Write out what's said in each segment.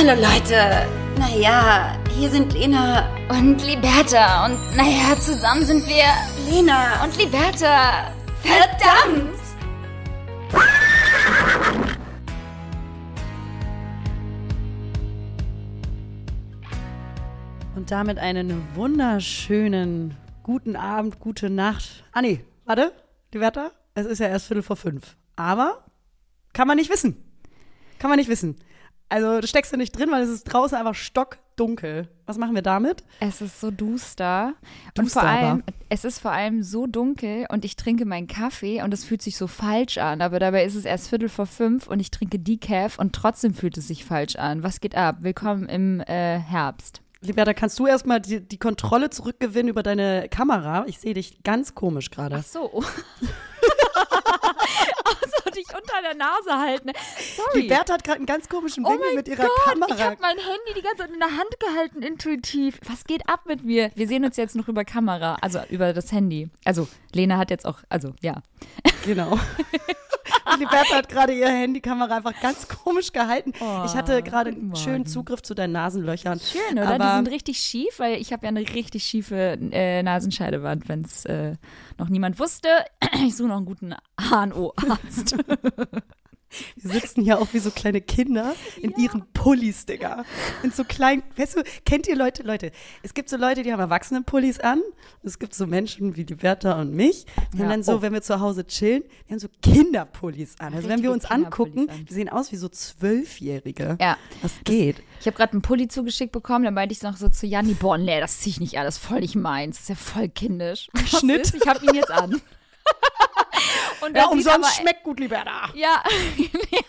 Hallo Leute. Naja, hier sind Lena. Und Liberta. Und naja, zusammen sind wir Lena. und Liberta. Verdammt! Und damit einen wunderschönen guten Abend, gute Nacht. Ah nee, warte, die Wärter, es ist ja erst Viertel vor fünf. Aber kann man nicht wissen. Kann man nicht wissen. Also du steckst da nicht drin, weil es ist draußen einfach stockdunkel. Was machen wir damit? Es ist so duster. und Duster vor allem, aber. es ist vor allem so dunkel und ich trinke meinen Kaffee und es fühlt sich so falsch an. Aber dabei ist es erst Viertel vor fünf und ich trinke Decaf und trotzdem fühlt es sich falsch an. Was geht ab? Willkommen im äh, Herbst. Liberta, kannst du erstmal die, die Kontrolle zurückgewinnen über deine Kamera? Ich sehe dich ganz komisch gerade. Ach so. also dich unter der Nase halten. Sorry. Liberta hat gerade einen ganz komischen Oh Winkel mein mit ihrer Gott, Kamera. ich habe mein Handy die ganze Zeit in der Hand gehalten, intuitiv. Was geht ab mit mir? Wir sehen uns jetzt noch über Kamera, also über das Handy. Also Lena hat jetzt auch, also ja. Genau. Und Liberta hat gerade ihre Handykamera einfach ganz komisch gehalten. ich hatte gerade einen schönen. Zugriff zu deinen Nasenlöchern. Schön, oder? Aber die sind richtig schief, weil ich habe ja eine richtig schiefe äh, Nasenscheidewand, wenn es äh, noch niemand wusste. Ich suche noch einen guten HNO-Arzt. wir sitzen hier auch wie so kleine Kinder in ihren Pullis, Digga. In so kleinen, weißt du, kennt ihr Leute, Leute, es gibt so Leute, die haben Erwachsenen-Pullis an. Und es gibt so Menschen wie die Bertha und mich. Die haben Ja. dann so, Oh. wenn wir zu Hause chillen, die haben so Kinderpullis an. Also wenn wir uns angucken, an. wir sehen aus wie so Zwölfjährige. ja. Was geht? Ich habe gerade einen Pulli zugeschickt bekommen, dann meinte ich noch so zu Janni, boah, nee, das zieh ich nicht an, das ist voll nicht meins, das ist ja voll kindisch. Schnitt. Ist? Ich habe ihn jetzt an. Und Ja, umsonst aber- schmeckt gut, Liberta. Ja, ja,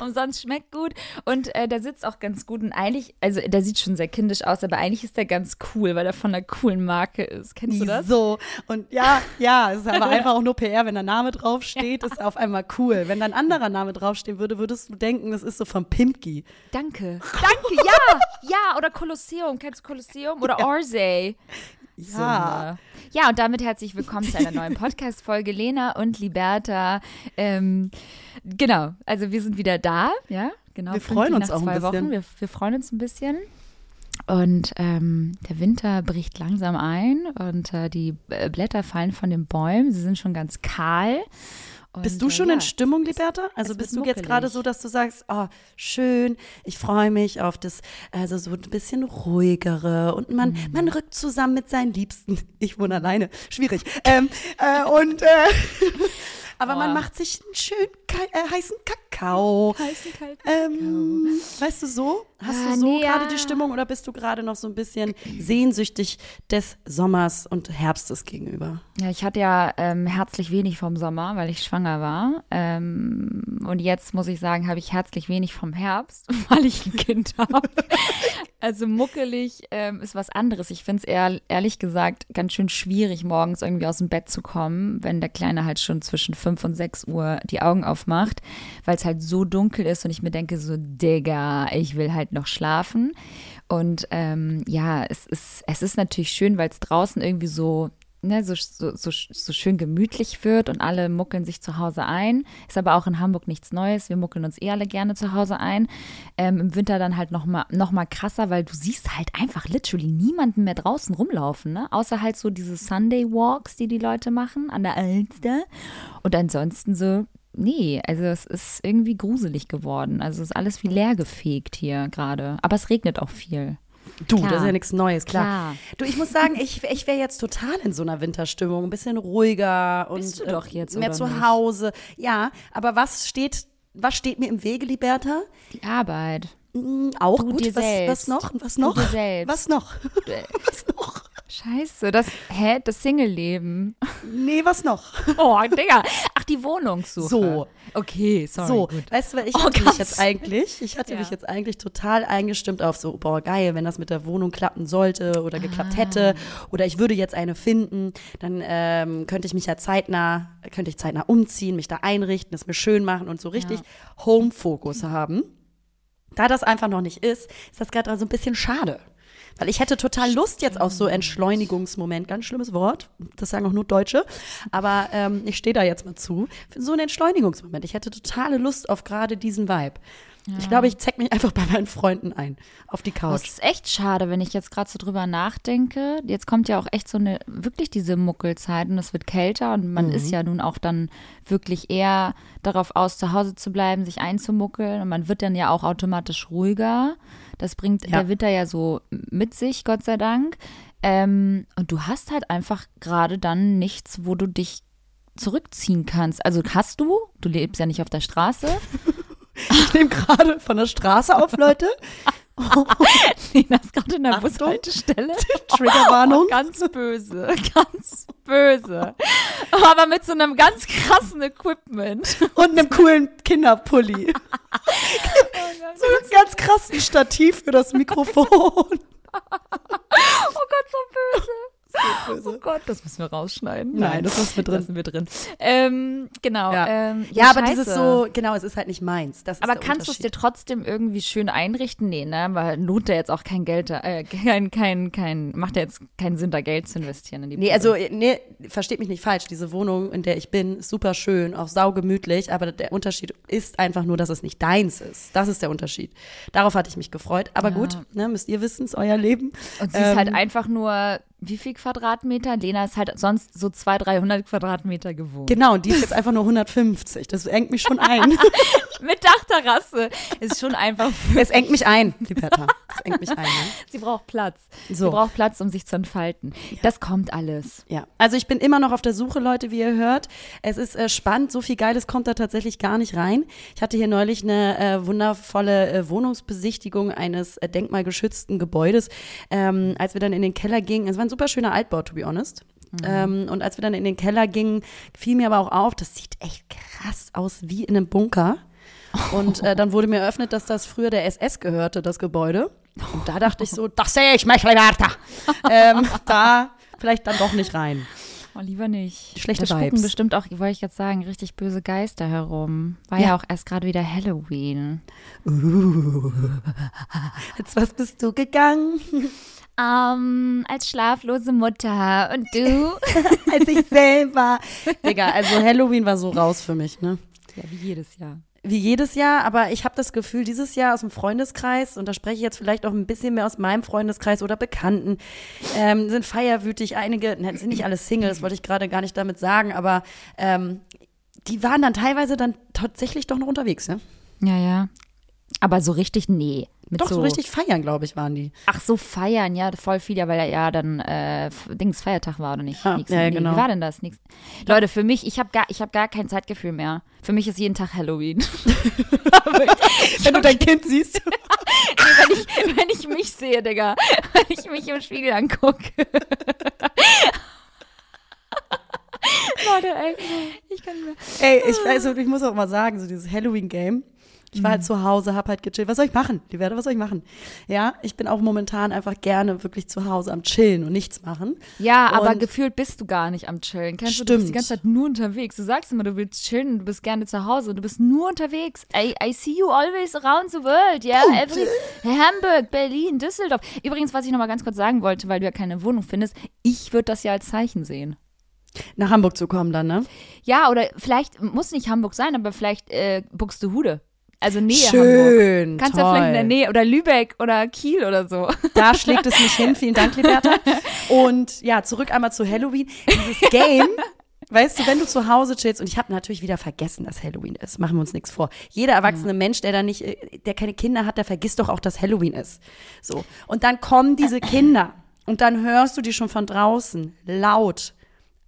umsonst schmeckt gut. Und äh, der sitzt auch ganz gut. Und eigentlich, also der sieht schon sehr kindisch aus, aber eigentlich ist der ganz cool, weil er von einer coolen Marke ist. Kennst du das? So. Und ja, ja, es ist aber einfach auch nur PR. Wenn der Name draufsteht, ist auf einmal cool. Wenn da ein anderer Name draufstehen würde, würdest du denken, das ist so von Pimki. Danke. Danke, ja. Ja, oder Kolosseum. Kennst du Kolosseum? Oder Orsay? Ja. Ja, und damit herzlich willkommen zu einer neuen Podcast-Folge. Lena und Liberta. Ähm, genau, also wir sind wieder da, ja, genau. Wir freuen uns auch ein zwei bisschen. Wochen. Wir, wir freuen uns ein bisschen. Und ähm, der Winter bricht langsam ein und äh, die äh, Blätter fallen von den Bäumen. Sie sind schon ganz kahl. Und, Bist du äh, schon ja, in Stimmung, Liberta? Also bist du jetzt gerade so, dass du sagst, oh, schön, ich freue mich auf das, also so ein bisschen ruhigere und man, Mhm. man rückt zusammen mit seinen Liebsten. Ich wohne alleine, schwierig. Ähm, äh, und, äh, aber man Oh. macht sich einen schönen äh, heißen Kakao. Heißen, kalten Ähm, weißt du so? Hast du so nee, gerade ja. die Stimmung oder bist du gerade noch so ein bisschen sehnsüchtig des Sommers und Herbstes gegenüber? Ja, ich hatte ja ähm, herzlich wenig vom Sommer, weil ich schwanger war. Ähm, und jetzt muss ich sagen, habe ich herzlich wenig vom Herbst, weil ich ein Kind habe. Also muckelig ähm, ist was anderes. Ich finde es eher, ehrlich gesagt, ganz schön schwierig, morgens irgendwie aus dem Bett zu kommen, wenn der Kleine halt schon zwischen 5 und 6 Uhr die Augen aufmacht, weil es halt so dunkel ist und ich mir denke so, Digga, ich will halt noch schlafen. Und ähm, ja, es ist, es ist natürlich schön, weil es draußen irgendwie so ne, so, so, so, so schön gemütlich wird und alle muckeln sich zu Hause ein. Ist aber auch in Hamburg nichts Neues. Wir muckeln uns eh alle gerne zu Hause ein. Ähm, Im Winter dann halt noch mal, noch mal krasser, weil du siehst halt einfach literally niemanden mehr draußen rumlaufen, ne? Außer halt so diese Sunday Walks, die die Leute machen an der Alster. Und ansonsten so, nee, also es ist irgendwie gruselig geworden. Also es ist alles wie leer gefegt hier gerade. Aber es regnet auch viel. Du, Klar. das ist ja nichts Neues, klar. Klar. Du, ich muss sagen, ich, ich wäre jetzt total in so einer Winterstimmung, ein bisschen ruhiger und du äh, jetzt, mehr zu nicht? Hause. Ja, aber was steht, was steht mir im Wege, Liberta? Die Arbeit. Hm, auch Du gut. dir was, was selbst. noch? Was Du noch? dir selbst. Was noch? was noch? Scheiße, das, hä, das Single-Leben. Nee, was noch? Oh, Digga. Ach, die Wohnungssuche. So. Okay, sorry. so, gut. weißt du, weil ich Oh, hatte mich krass. jetzt eigentlich, ich hatte Ja. mich jetzt eigentlich total eingestimmt auf so, boah, geil, wenn das mit der Wohnung klappen sollte oder Ah. geklappt hätte oder ich würde jetzt eine finden, dann ähm, könnte ich mich ja zeitnah, könnte ich zeitnah umziehen, mich da einrichten, es mir schön machen und so richtig Home-Fokus haben. Da das einfach noch nicht ist, ist das gerade so ein bisschen schade. Weil ich hätte total Lust jetzt auf so Entschleunigungsmoment, ganz schlimmes Wort, das sagen auch nur Deutsche, aber ähm, ich stehe da jetzt mal zu, für so einen Entschleunigungsmoment. Ich hätte totale Lust auf gerade diesen Vibe. Ich glaube, ich zeig mich einfach bei meinen Freunden ein. Auf die Das Couch. ist echt schade, wenn ich jetzt gerade so drüber nachdenke. Jetzt kommt ja auch echt so eine, wirklich diese Muckelzeit und es wird kälter und man ist ja nun auch dann wirklich eher darauf aus, zu Hause zu bleiben, sich einzumuckeln und man wird dann ja auch automatisch ruhiger. Das bringt Ja. der Winter ja so mit sich, Gott sei Dank. Ähm, und du hast halt einfach gerade dann nichts, wo du dich zurückziehen kannst. Also hast du, du lebst ja nicht auf der Straße. Ich nehme gerade von der Straße auf, Leute. Ist gerade in der Achtung. Bushaltestelle. Triggerwarnung. Oh, ganz böse, ganz böse. Aber mit so einem ganz krassen Equipment. Und einem coolen Kinderpulli. so einem ganz krassen Stativ für das Mikrofon. Oh Gott, so böse. So Oh. Gott, das müssen wir rausschneiden. Nein, das lassen wir drin. Lassen wir drin. Ähm, genau. Ja. Ähm, Ja, aber scheiße. dieses so, genau, es ist halt nicht meins. Aber kannst du es dir trotzdem irgendwie schön einrichten? Nee, ne? Weil lohnt ja jetzt auch kein Geld, da- äh, kein, kein, kein, macht ja jetzt keinen Sinn, da Geld zu investieren in die Nee, Puppe. also, nee, versteht mich nicht falsch. Diese Wohnung, in der ich bin, ist super schön, auch saugemütlich, aber der Unterschied ist einfach nur, dass es nicht deins ist. Das ist der Unterschied. Darauf hatte ich mich gefreut. Aber Ja. gut, ne, müsst ihr wissen, ist euer Leben. Und sie ist halt Ähm, einfach nur, wie viel Quadratmeter? Lena ist halt sonst so 200, 300 Quadratmeter gewohnt. Genau, die ist jetzt einfach nur 150. Das engt mich schon ein. Mit Dachterrasse. Ist schon einfach, es engt mich ein, Liberta. Es engt mich ein. Ne? sie braucht Platz. Sie So. braucht Platz, um sich zu entfalten. Das kommt alles. Ja, also ich bin immer noch auf der Suche, Leute, wie ihr hört. Es ist äh, spannend, so viel Geiles kommt da tatsächlich gar nicht rein. Ich hatte hier neulich eine äh, wundervolle äh, Wohnungsbesichtigung eines äh, denkmalgeschützten Gebäudes. Ähm, als wir dann in den Keller gingen, es war ein super schöner Altbau, to be honest. Ähm, und als wir dann in den Keller gingen, fiel mir aber auch auf, das sieht echt krass aus wie in einem Bunker. Und äh, dann wurde mir eröffnet, dass das früher der SS gehörte, das Gebäude. Und da dachte ich so, das sehe ich, mich, Liberta. ähm, da vielleicht dann doch nicht rein. Oh, lieber nicht. Schlechte da Vibes. bestimmt auch, wollte ich jetzt sagen, richtig böse Geister herum. War ja, Ja. auch erst gerade wieder Halloween. Als was bist du gegangen? Ähm, als schlaflose Mutter. Und du? Als ich selber. Digga, also Halloween war so raus für mich, ne? ja, wie jedes Jahr. Wie jedes Jahr, aber ich habe das Gefühl, dieses Jahr aus dem Freundeskreis, und da spreche ich jetzt vielleicht auch ein bisschen mehr aus meinem Freundeskreis oder Bekannten, ähm, sind feierwütig. Einige, ne, sind nicht alle Single, das wollte ich gerade gar nicht damit sagen, aber ähm, die waren dann teilweise dann tatsächlich doch noch unterwegs, ne? Ja, ja. Aber so richtig, nee. Doch, so, richtig feiern, glaube ich, waren die. Ach so, feiern, ja, voll viel, ja, weil ja, dann äh, Dings Feiertag war oder nicht? Ja, Nächsten- ja, nee, genau. Wie war denn das? Nix. Leute, für mich, ich habe gar, ich hab gar kein Zeitgefühl mehr. Für mich ist jeden Tag Halloween. Wenn du dein Kind siehst. wenn, ich, wenn ich mich sehe, Digga. Wenn ich mich im Spiegel angucke. Leute, ey, ich kann mir. Ey, ich weiß, und ich muss auch mal sagen, so dieses Halloween-Game. Ich war Mhm. halt zu Hause, hab halt gechillt. Was soll ich machen? Die Werte, was soll ich machen? Ja, ich bin auch momentan einfach gerne wirklich zu Hause am Chillen und nichts machen. Ja, aber Und- gefühlt bist du gar nicht am Chillen. Kennst du, du bist die Stimmt. ganze Zeit nur unterwegs. Du sagst immer, du willst chillen, du bist gerne zu Hause und du bist nur unterwegs. I, I see you always around the world, yeah. Oh, Every, Hamburg, Berlin, Düsseldorf. Übrigens, was ich noch mal ganz kurz sagen wollte, weil du ja keine Wohnung findest, ich würde das ja als Zeichen sehen. Nach Hamburg zu kommen dann, ne? Ja, oder vielleicht muss nicht Hamburg sein, aber vielleicht äh, Buxtehude. Also Nähe Hamburg. Schön, Kannst toll. ja vielleicht in der Nähe oder Lübeck oder Kiel oder so. Da schlägt es mich hin. Vielen Dank, Liberta. Und ja, zurück einmal zu Halloween. Dieses Game, weißt du, wenn du zu Hause chillst, und ich habe natürlich wieder vergessen, dass Halloween ist. Machen wir uns nichts vor. Jeder erwachsene Mensch, der da nicht, der keine Kinder hat, der vergisst doch auch, dass Halloween ist. So. Und dann kommen diese Kinder. Und dann hörst du die schon von draußen laut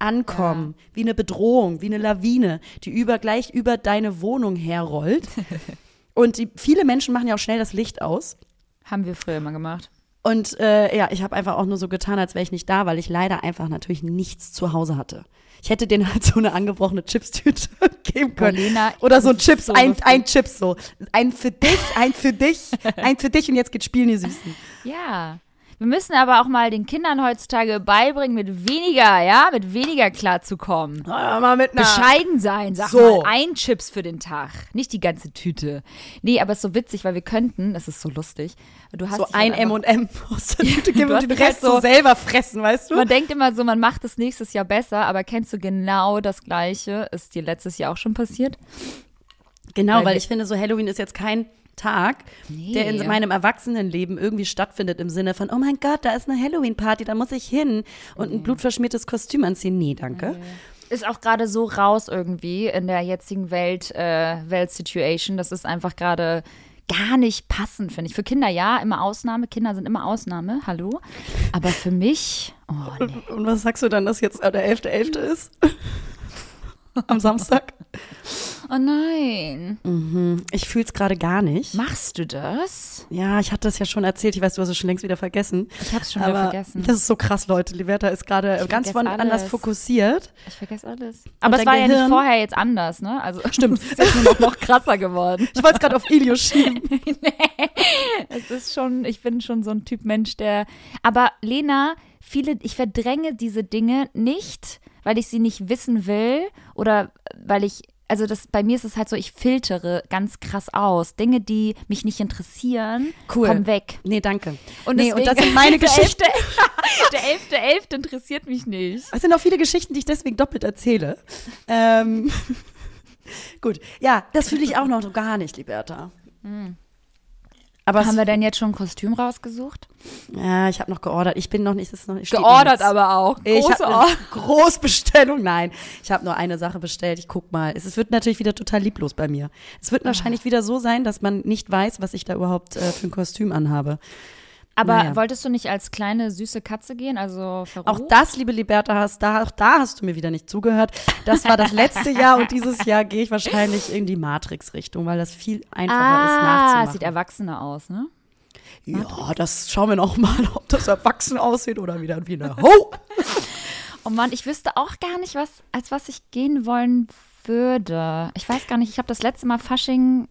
ankommen, wie eine Bedrohung, wie eine Lawine, die über, gleich über deine Wohnung herrollt. Und die, viele Menschen machen ja auch schnell das Licht aus. Haben wir früher immer gemacht. Und äh, ja, ich habe einfach auch nur so getan, als wäre ich nicht da, weil ich leider einfach natürlich nichts zu Hause hatte. Ich hätte denen halt so eine angebrochene Chipstüte geben können. Paulina, Oder so ein Chips, so ein, ein Chips so. Ein für dich, ein für dich, ein für dich und jetzt geht spielen, die Süßen. Ja. Wir müssen aber auch mal den Kindern heutzutage beibringen, mit weniger, ja, mit weniger klarzukommen. mal mit Bescheiden sein, sag So. mal. Ein Chips für den Tag, nicht die ganze Tüte. Nee, aber es ist so witzig, weil wir könnten, es ist so lustig. Du hast so ein M&M aus der Tüte geben und den halt Rest so so- selber fressen, weißt du? Man denkt immer so, man macht es nächstes Jahr besser, aber kennst du genau das Gleiche? Ist dir letztes Jahr auch schon passiert? Genau, weil, Weil- ich finde, so Halloween ist jetzt kein Tag, der in Nee. meinem Erwachsenenleben irgendwie stattfindet im Sinne von, oh mein Gott, da ist eine Halloween-Party, da muss ich hin und ein blutverschmiertes Kostüm anziehen. Nee, danke. Ist auch gerade so raus irgendwie in der jetzigen Welt, äh, Welt-Situation. Das ist einfach gerade gar nicht passend, finde ich. Für Kinder ja, immer Ausnahme. Kinder sind immer Ausnahme, hallo. Aber für mich, oh nee. Und was sagst du dann, dass jetzt der 11.11. ist? Am Samstag? Oh nein. Ich fühle es gerade gar nicht. Machst du das? Ja, ich hatte das ja schon erzählt. Ich weiß, du hast es schon längst wieder vergessen. Ich hab's schon wieder vergessen. Das ist so krass, Leute. Liberta ist gerade ganz anders fokussiert. Ich vergesse alles. Aber es war ja nicht Gehirn? vorher jetzt anders, ne? Also stimmt. es ist nur noch, noch krasser geworden. Ich wollte es gerade auf Ilio schieben. Es ist schon, ich bin schon so ein Typ Mensch, der. Aber Lena, viele, ich verdränge diese Dinge nicht, weil ich sie nicht wissen will oder weil ich. Also das, bei mir ist es halt so, ich filtere ganz krass aus. Dinge, die mich nicht interessieren, Cool. kommen weg. Nee, danke. Und nee, und deswegen- das sind meine Geschichten. Der 11.11. .11. interessiert mich nicht. Es sind auch viele Geschichten, die ich deswegen doppelt erzähle. Ähm, gut, ja, das fühle ich auch noch gar nicht, Liberta. Aber Haben wir denn jetzt schon ein Kostüm rausgesucht? ja, ich habe noch geordert. Ich bin noch nicht, ist noch nicht. Geordert aber auch. Ich Große eine Großbestellung. Nein, ich habe nur eine Sache bestellt. Ich guck mal. Es, es wird natürlich wieder total lieblos bei mir. Es wird wahrscheinlich wieder so sein, dass man nicht weiß, was ich da überhaupt äh, für ein Kostüm anhabe. Aber Naja. wolltest du nicht als kleine süße Katze gehen, also verrucht? Auch das, liebe Liberta, hast da, auch da hast du mir wieder nicht zugehört. Das war das letzte Jahr und dieses Jahr gehe ich wahrscheinlich in die Matrix-Richtung, weil das viel einfacher ist ah, nachzumachen. sieht erwachsener aus, ne? ja, das schauen wir noch mal, ob das erwachsen aussieht oder wieder wie eine Ho. Oh Mann, ich wüsste auch gar nicht, was, als was ich gehen wollen würde. Ich weiß gar nicht, ich habe das letzte Mal Fasching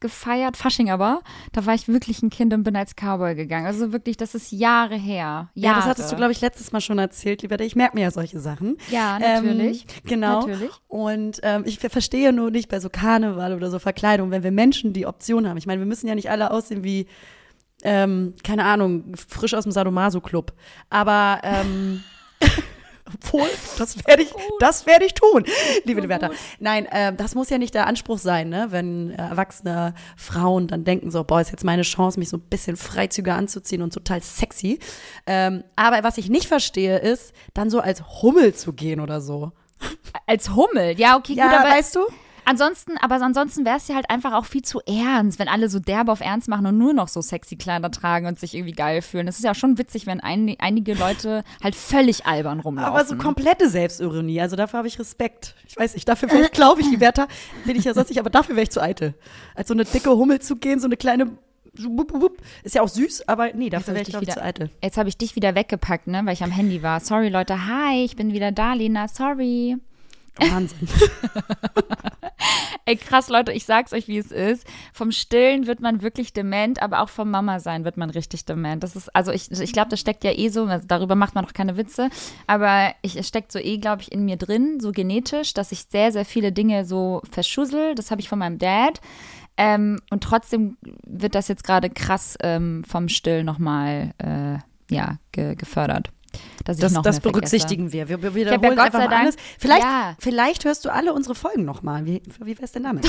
gefeiert, Fasching aber, da war ich wirklich ein Kind und bin als Cowboy gegangen. Also wirklich, das ist Jahre her. Jahre. Ja, das hattest du, glaube ich, letztes Mal schon erzählt, Liberta. Ich merke mir ja solche Sachen. Ja, natürlich. Ähm, genau. Natürlich. Und ähm, ich ver- verstehe nur nicht bei so Karneval oder so Verkleidung, wenn wir Menschen die Option haben. Ich meine, wir müssen ja nicht alle aussehen wie, ähm, keine Ahnung, frisch aus dem Sadomaso-Club. Aber ähm, obwohl, das werde ich, das werde ich tun, liebe Liberta. Nein, ähm, das muss ja nicht der Anspruch sein, ne? wenn äh, erwachsene Frauen dann denken so, boah, ist jetzt meine Chance, mich so ein bisschen freizügiger anzuziehen und total sexy. Ähm, aber was ich nicht verstehe, ist, dann so als Hummel zu gehen oder so. Als Hummel, ja, okay, Ja, gut, aber weißt du? Ansonsten, aber ansonsten wäre es ja halt einfach auch viel zu ernst, wenn alle so derbe auf ernst machen und nur noch so sexy Kleider tragen und sich irgendwie geil fühlen. Das ist ja schon witzig, wenn ein, einige Leute halt völlig albern rumlaufen. Aber so komplette Selbstironie, also dafür habe ich Respekt. Ich weiß nicht, dafür ich, glaube ich, Liberta, bin ich ja sonst nicht, aber dafür wäre ich zu eitel. Als so eine dicke Hummel zu gehen, so eine kleine, ist ja auch süß, aber nee, dafür wäre ich, ich, zu eitel. Jetzt habe ich dich wieder weggepackt, ne, weil ich am Handy war. Sorry, Leute. Hi, ich bin wieder da, Lena. Sorry. Wahnsinn. Ey, krass, Leute, ich sag's euch, wie es ist. Vom Stillen wird man wirklich dement, aber auch vom Mama sein wird man richtig dement. Das ist, also ich, ich glaube, das steckt ja eh so, also darüber macht man noch keine Witze, aber ich, es steckt so eh, glaube ich, in mir drin, so genetisch, dass ich sehr, sehr viele Dinge so verschussel. Das habe ich von meinem Dad. Ähm, und trotzdem wird das jetzt gerade krass ähm, vom Still nochmal, äh, ja, ge gefördert. Dass ich Das, noch das berücksichtigen wir. Wir, wir hab ja wiederholen Gott sei Dank- alles. Vielleicht, Ja. vielleicht hörst du alle unsere Folgen nochmal. Wie, wie wär's denn damit?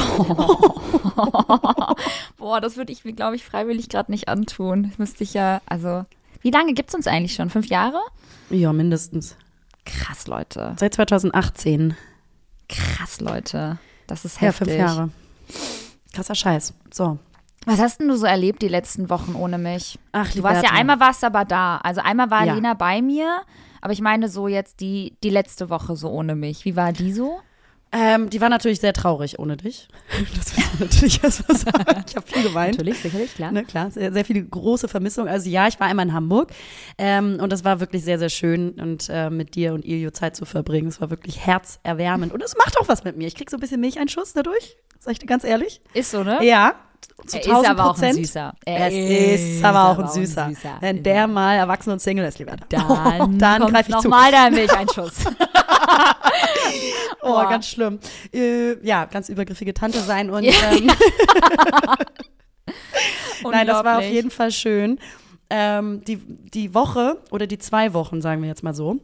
Boah, das würde ich mir, glaube ich, freiwillig gerade nicht antun. Das müsste ich ja, also, wie lange gibt's uns eigentlich schon? Fünf Jahre? ja, mindestens. Krass, Leute. Seit 2018. Krass, Leute. Das ist Ja, heftig. fünf Jahre. Krasser Scheiß. So. Was hast denn du so erlebt die letzten Wochen ohne mich? Ach, Du warst ja einmal warst aber da. Also einmal war Ja. Lena bei mir, aber ich meine so jetzt die, die letzte Woche so ohne mich. Wie war die so? Ähm, die war natürlich sehr traurig ohne dich. Das muss man natürlich erstmal sagen. Ich habe viel geweint. sicherlich, klar. Ne, klar, sehr, sehr viele große Vermissungen. Also ja, ich war einmal in Hamburg ähm, und das war wirklich sehr, sehr schön und äh, mit dir und Ilio Zeit zu verbringen. Es war wirklich herzerwärmend und es macht auch was mit mir. Ich krieg so ein bisschen Milcheinschuss dadurch, sag ich dir ganz ehrlich. Ist so, ne? Ja, zu Er ist 1000 aber auch ein. Süßer. Er ist aber auch ein Süßer. Wenn der mal erwachsen und Single ist, lieber. Dann, dann kommt greife ich zu. nochmal der Milcheinschuss. Oh, Boah. ganz schlimm. Äh, ja, ganz übergriffige Tante sein und ähm, Nein, das war auf jeden Fall schön. Ähm, die, die Woche oder die zwei Wochen, sagen wir jetzt mal so,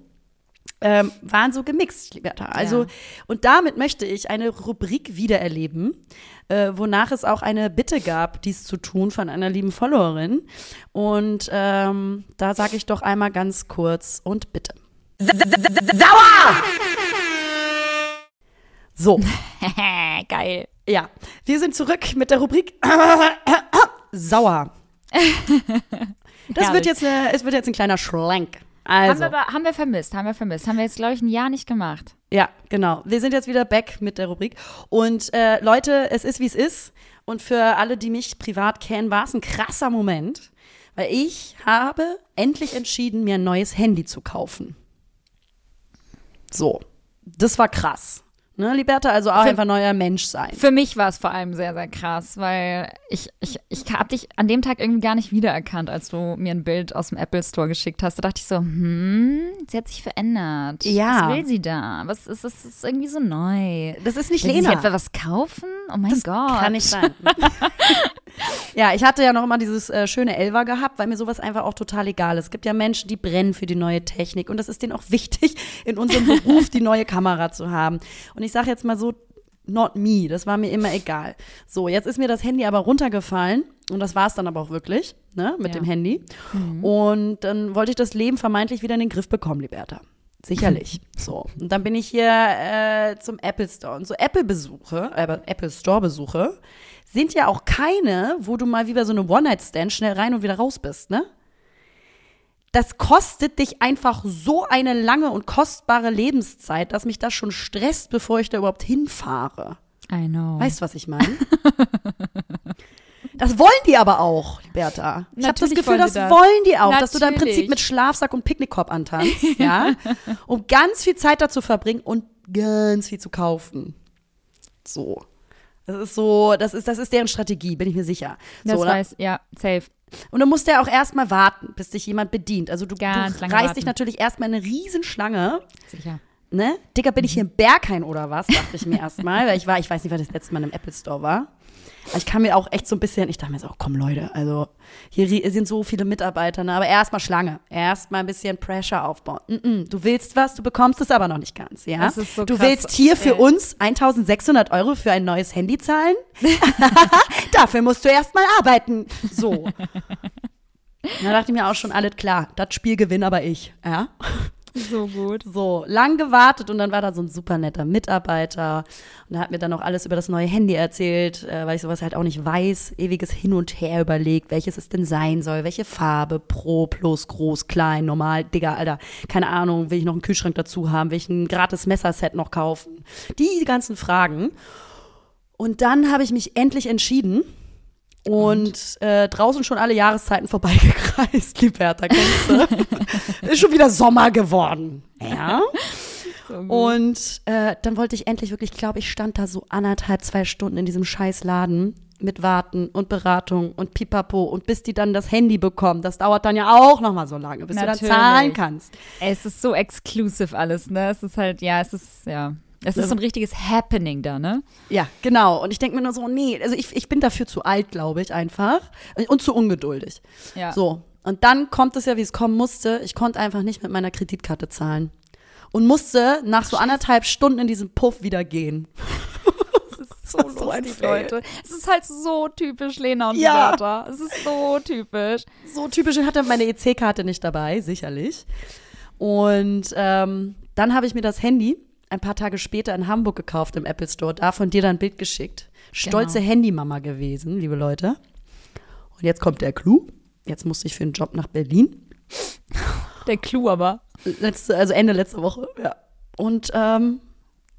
ähm, waren so gemixt, Liberta. Also, Ja. und damit möchte ich eine Rubrik wiedererleben, äh, wonach es auch eine Bitte gab, dies zu tun von einer lieben Followerin. Und ähm, da sage ich doch einmal ganz kurz und bitte. Sauer! So, Geil. ja, wir sind zurück mit der Rubrik Sauer. Das wird jetzt, eine, es wird jetzt ein kleiner Schlenk. Haben, Also, wir, aber- haben wir vermisst, haben wir vermisst. Haben wir jetzt, glaube ich, ein Jahr nicht gemacht. ja, genau. Wir sind jetzt wieder back mit der Rubrik. Und äh, Leute, es ist, wie es ist. Und für alle, die mich privat kennen, war es ein krasser Moment, weil ich habe endlich entschieden, mir ein neues Handy zu kaufen. So, das war krass. Ne, Liberta, also auch Für- einfach neuer Mensch sein. Für mich war es vor allem sehr, sehr krass, weil ich, ich, ich habe dich an dem Tag irgendwie gar nicht wiedererkannt, als du mir ein Bild aus dem Apple Store geschickt hast. Da dachte ich so, hm, sie hat sich verändert. Ja. Was will sie da? Was ist, ist, ist irgendwie so neu? Das ist nicht Will sie Lena. etwa was kaufen? Oh mein Das Gott. Kann nicht sein. ja, ich hatte ja noch immer dieses äh, schöne Elva gehabt, weil mir sowas einfach auch total egal ist. Es gibt ja Menschen, die brennen für die neue Technik und das ist denen auch wichtig, in unserem Beruf die neue Kamera zu haben. Und ich sage jetzt mal so, not me, das war mir immer egal. So, jetzt ist mir das Handy aber runtergefallen und das war es dann aber auch wirklich, ne, mit Ja. dem Handy. Und dann wollte ich das Leben vermeintlich wieder in den Griff bekommen, Liberta. Sicherlich. So. Und dann bin ich hier äh, zum Apple Store. Und so Apple-Besuche, äh, Apple Store-Besuche sind ja auch keine, wo du mal wie bei so einem One-Night-Stand schnell rein und wieder raus bist, ne? Das kostet dich einfach so eine lange und kostbare Lebenszeit, dass mich das schon stresst, bevor ich da überhaupt hinfahre. I know. Weißt du, was ich meine? Das wollen die aber auch, Bertha. Ich habe das Natürlich Gefühl, das, das. wollen die auch, dass du da im Natürlich. Prinzip mit Schlafsack und Picknickkorb antanzt, ja, um ganz viel Zeit dazu verbringen und ganz viel zu kaufen. So. Das ist so, das ist, das ist deren Strategie, bin ich mir sicher. das so, weiß, ja, safe. Und du musst ja auch erstmal warten, bis dich jemand bedient. Also du, Ganz du reißt warten. dich natürlich erstmal in eine Riesenschlange Sicher. ne? Dicker, bin ich hier im Berghain oder was? Dachte ich mir erstmal, weil ich war, ich weiß nicht, wann das letzte Mal im Apple Store war. Aber ich kam mir auch echt so ein bisschen, ich dachte mir so, oh, komm Leute, also hier sind so viele Mitarbeiter, ne? aber erstmal Schlange, erstmal ein bisschen Pressure aufbauen. Mm -mm, du willst was, du bekommst es aber noch nicht ganz, ja? So du krass. willst hier für uns 1600 Euro für ein neues Handy zahlen? Dafür musst du erstmal arbeiten. So. Da dachte ich mir auch schon, alles klar, das Spiel gewinne aber ich, ja? So gut. So, lang gewartet und dann war da so ein super netter Mitarbeiter und er hat mir dann auch alles über das neue Handy erzählt, äh, weil ich sowas halt auch nicht weiß. Ewiges Hin und Her überlegt, welches es denn sein soll, welche Farbe, Pro, Plus, Groß, Klein, Normal, Digga, Alter, keine Ahnung, will ich noch einen Kühlschrank dazu haben, will ich ein gratis Messerset noch kaufen. Die ganzen Fragen. Und dann habe ich mich endlich entschieden. Und, äh, draußen schon alle Jahreszeiten vorbeigekreist, Liberta, kennst du? Ist schon wieder Sommer geworden. Ja. So. Und äh, dann wollte ich endlich wirklich, ich glaube, ich stand da so anderthalb, zwei Stunden in diesem scheiß Laden mit Warten und Beratung und Pipapo und bis die dann das Handy bekommen. Das dauert dann ja auch noch mal so lange, bis du Natürlich. dann zahlen kannst. Es ist so exclusive alles, ne? Es ist halt, ja, es ist, ja. Es ist so ein richtiges Happening da, ne? Ja, genau. Und ich denke mir nur so, nee, also ich, ich bin dafür zu alt, glaube ich, einfach. Und zu ungeduldig. Ja. So. Und dann kommt es ja, wie es kommen musste. Ich konnte einfach nicht mit meiner Kreditkarte zahlen. Und musste nach so anderthalb Stunden in diesem Puff wieder gehen. So, so ein lustig. Leute. Es ist halt so typisch Lena und Ja. Es ist so typisch. so typisch, ich hatte meine EC-Karte nicht dabei, sicherlich. Und ähm, dann habe ich mir das Handy ein paar Tage später in Hamburg gekauft im Apple Store, da von dir dann ein Bild geschickt. Stolze Handymama gewesen, liebe Leute. Und jetzt kommt der Clou. Jetzt musste ich für einen Job nach Berlin. Der Clou aber. Letzte, also Ende letzte Woche, ja. Und ähm,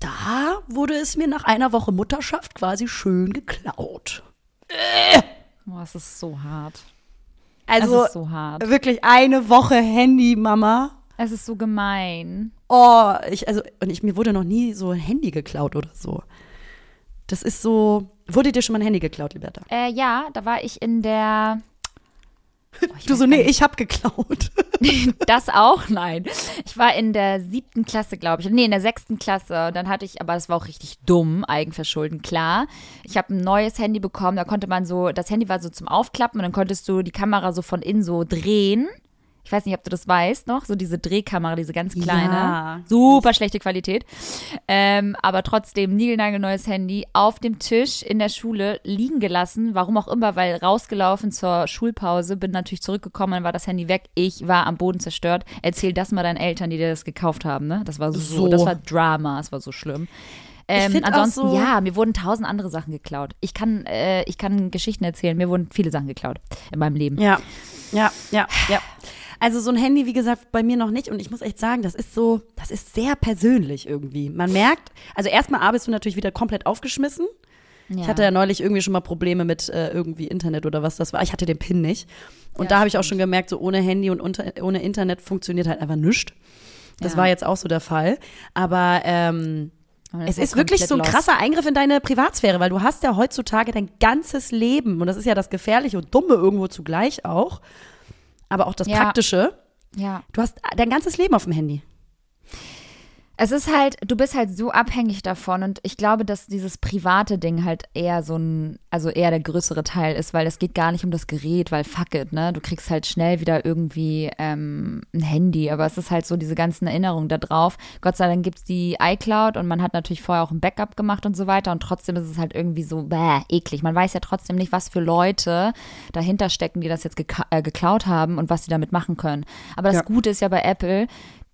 da wurde es mir nach einer Woche Mutterschaft quasi schön geklaut. Boah, es ist so hart. Also so hart. wirklich eine Woche Handymama. Es ist so gemein. Oh, ich, also, und ich, mir wurde noch nie so ein Handy geklaut oder so. Das ist so. Wurde dir schon mal ein Handy geklaut, Liberta? Äh, ja, da war ich in der. Oh, ich Du so, nee, ich hab geklaut. Das auch? Nein. Ich war in der siebten Klasse, glaube ich. Nee, in der sechsten Klasse. Dann hatte ich, aber es war auch richtig dumm, Eigenverschulden, klar. Ich habe ein neues Handy bekommen, da konnte man so, das Handy war so zum Aufklappen und dann konntest du die Kamera so von innen so drehen. Ich weiß nicht, ob du das weißt noch, so diese Drehkamera, diese ganz kleine. Ja. Super schlechte Qualität. Ähm, aber trotzdem, niegelnagelneues Handy auf dem Tisch in der Schule liegen gelassen. Warum auch immer, weil rausgelaufen zur Schulpause, bin natürlich zurückgekommen, dann war das Handy weg. Ich war am Boden zerstört. Erzähl das mal deinen Eltern, die dir das gekauft haben, ne? Das war so, So. das war Drama, es war so schlimm. Ähm, ansonsten, so- ja, mir wurden tausend andere Sachen geklaut. Ich kann, äh, ich kann Geschichten erzählen. Mir wurden viele Sachen geklaut in meinem Leben. Ja, ja, ja, ja. Also so ein Handy, wie gesagt, bei mir noch nicht. Und ich muss echt sagen, das ist so, das ist sehr persönlich irgendwie. Man merkt, also erstmal A, bist du natürlich wieder komplett aufgeschmissen. Ich hatte ja neulich irgendwie schon mal Probleme mit äh, irgendwie Internet oder was das war. Ich hatte den PIN nicht. Und Ja, da habe ich auch schon gemerkt, so ohne Handy und unter, ohne Internet funktioniert halt einfach nichts. Das Ja. war jetzt auch so der Fall. Aber ähm, es ist wirklich so ein krasser Eingriff in deine Privatsphäre, weil du hast ja heutzutage dein ganzes Leben und das ist ja das Gefährliche und Dumme irgendwo zugleich auch, aber auch das Ja. Praktische. Ja. Du hast dein ganzes Leben auf dem Handy. Es ist halt, du bist halt so abhängig davon und ich glaube, dass dieses private Ding halt eher so ein, also eher der größere Teil ist, weil es geht gar nicht um das Gerät, weil fuck it, ne? Du kriegst halt schnell wieder irgendwie ähm, ein Handy, aber es ist halt so diese ganzen Erinnerungen da drauf. Gott sei Dank gibt's die iCloud und man hat natürlich vorher auch ein Backup gemacht und so weiter und trotzdem ist es halt irgendwie so bäh, eklig. Man weiß ja trotzdem nicht, was für Leute dahinter stecken, die das jetzt äh, geklaut haben und was sie damit machen können. Aber das Ja. Gute ist ja bei Apple,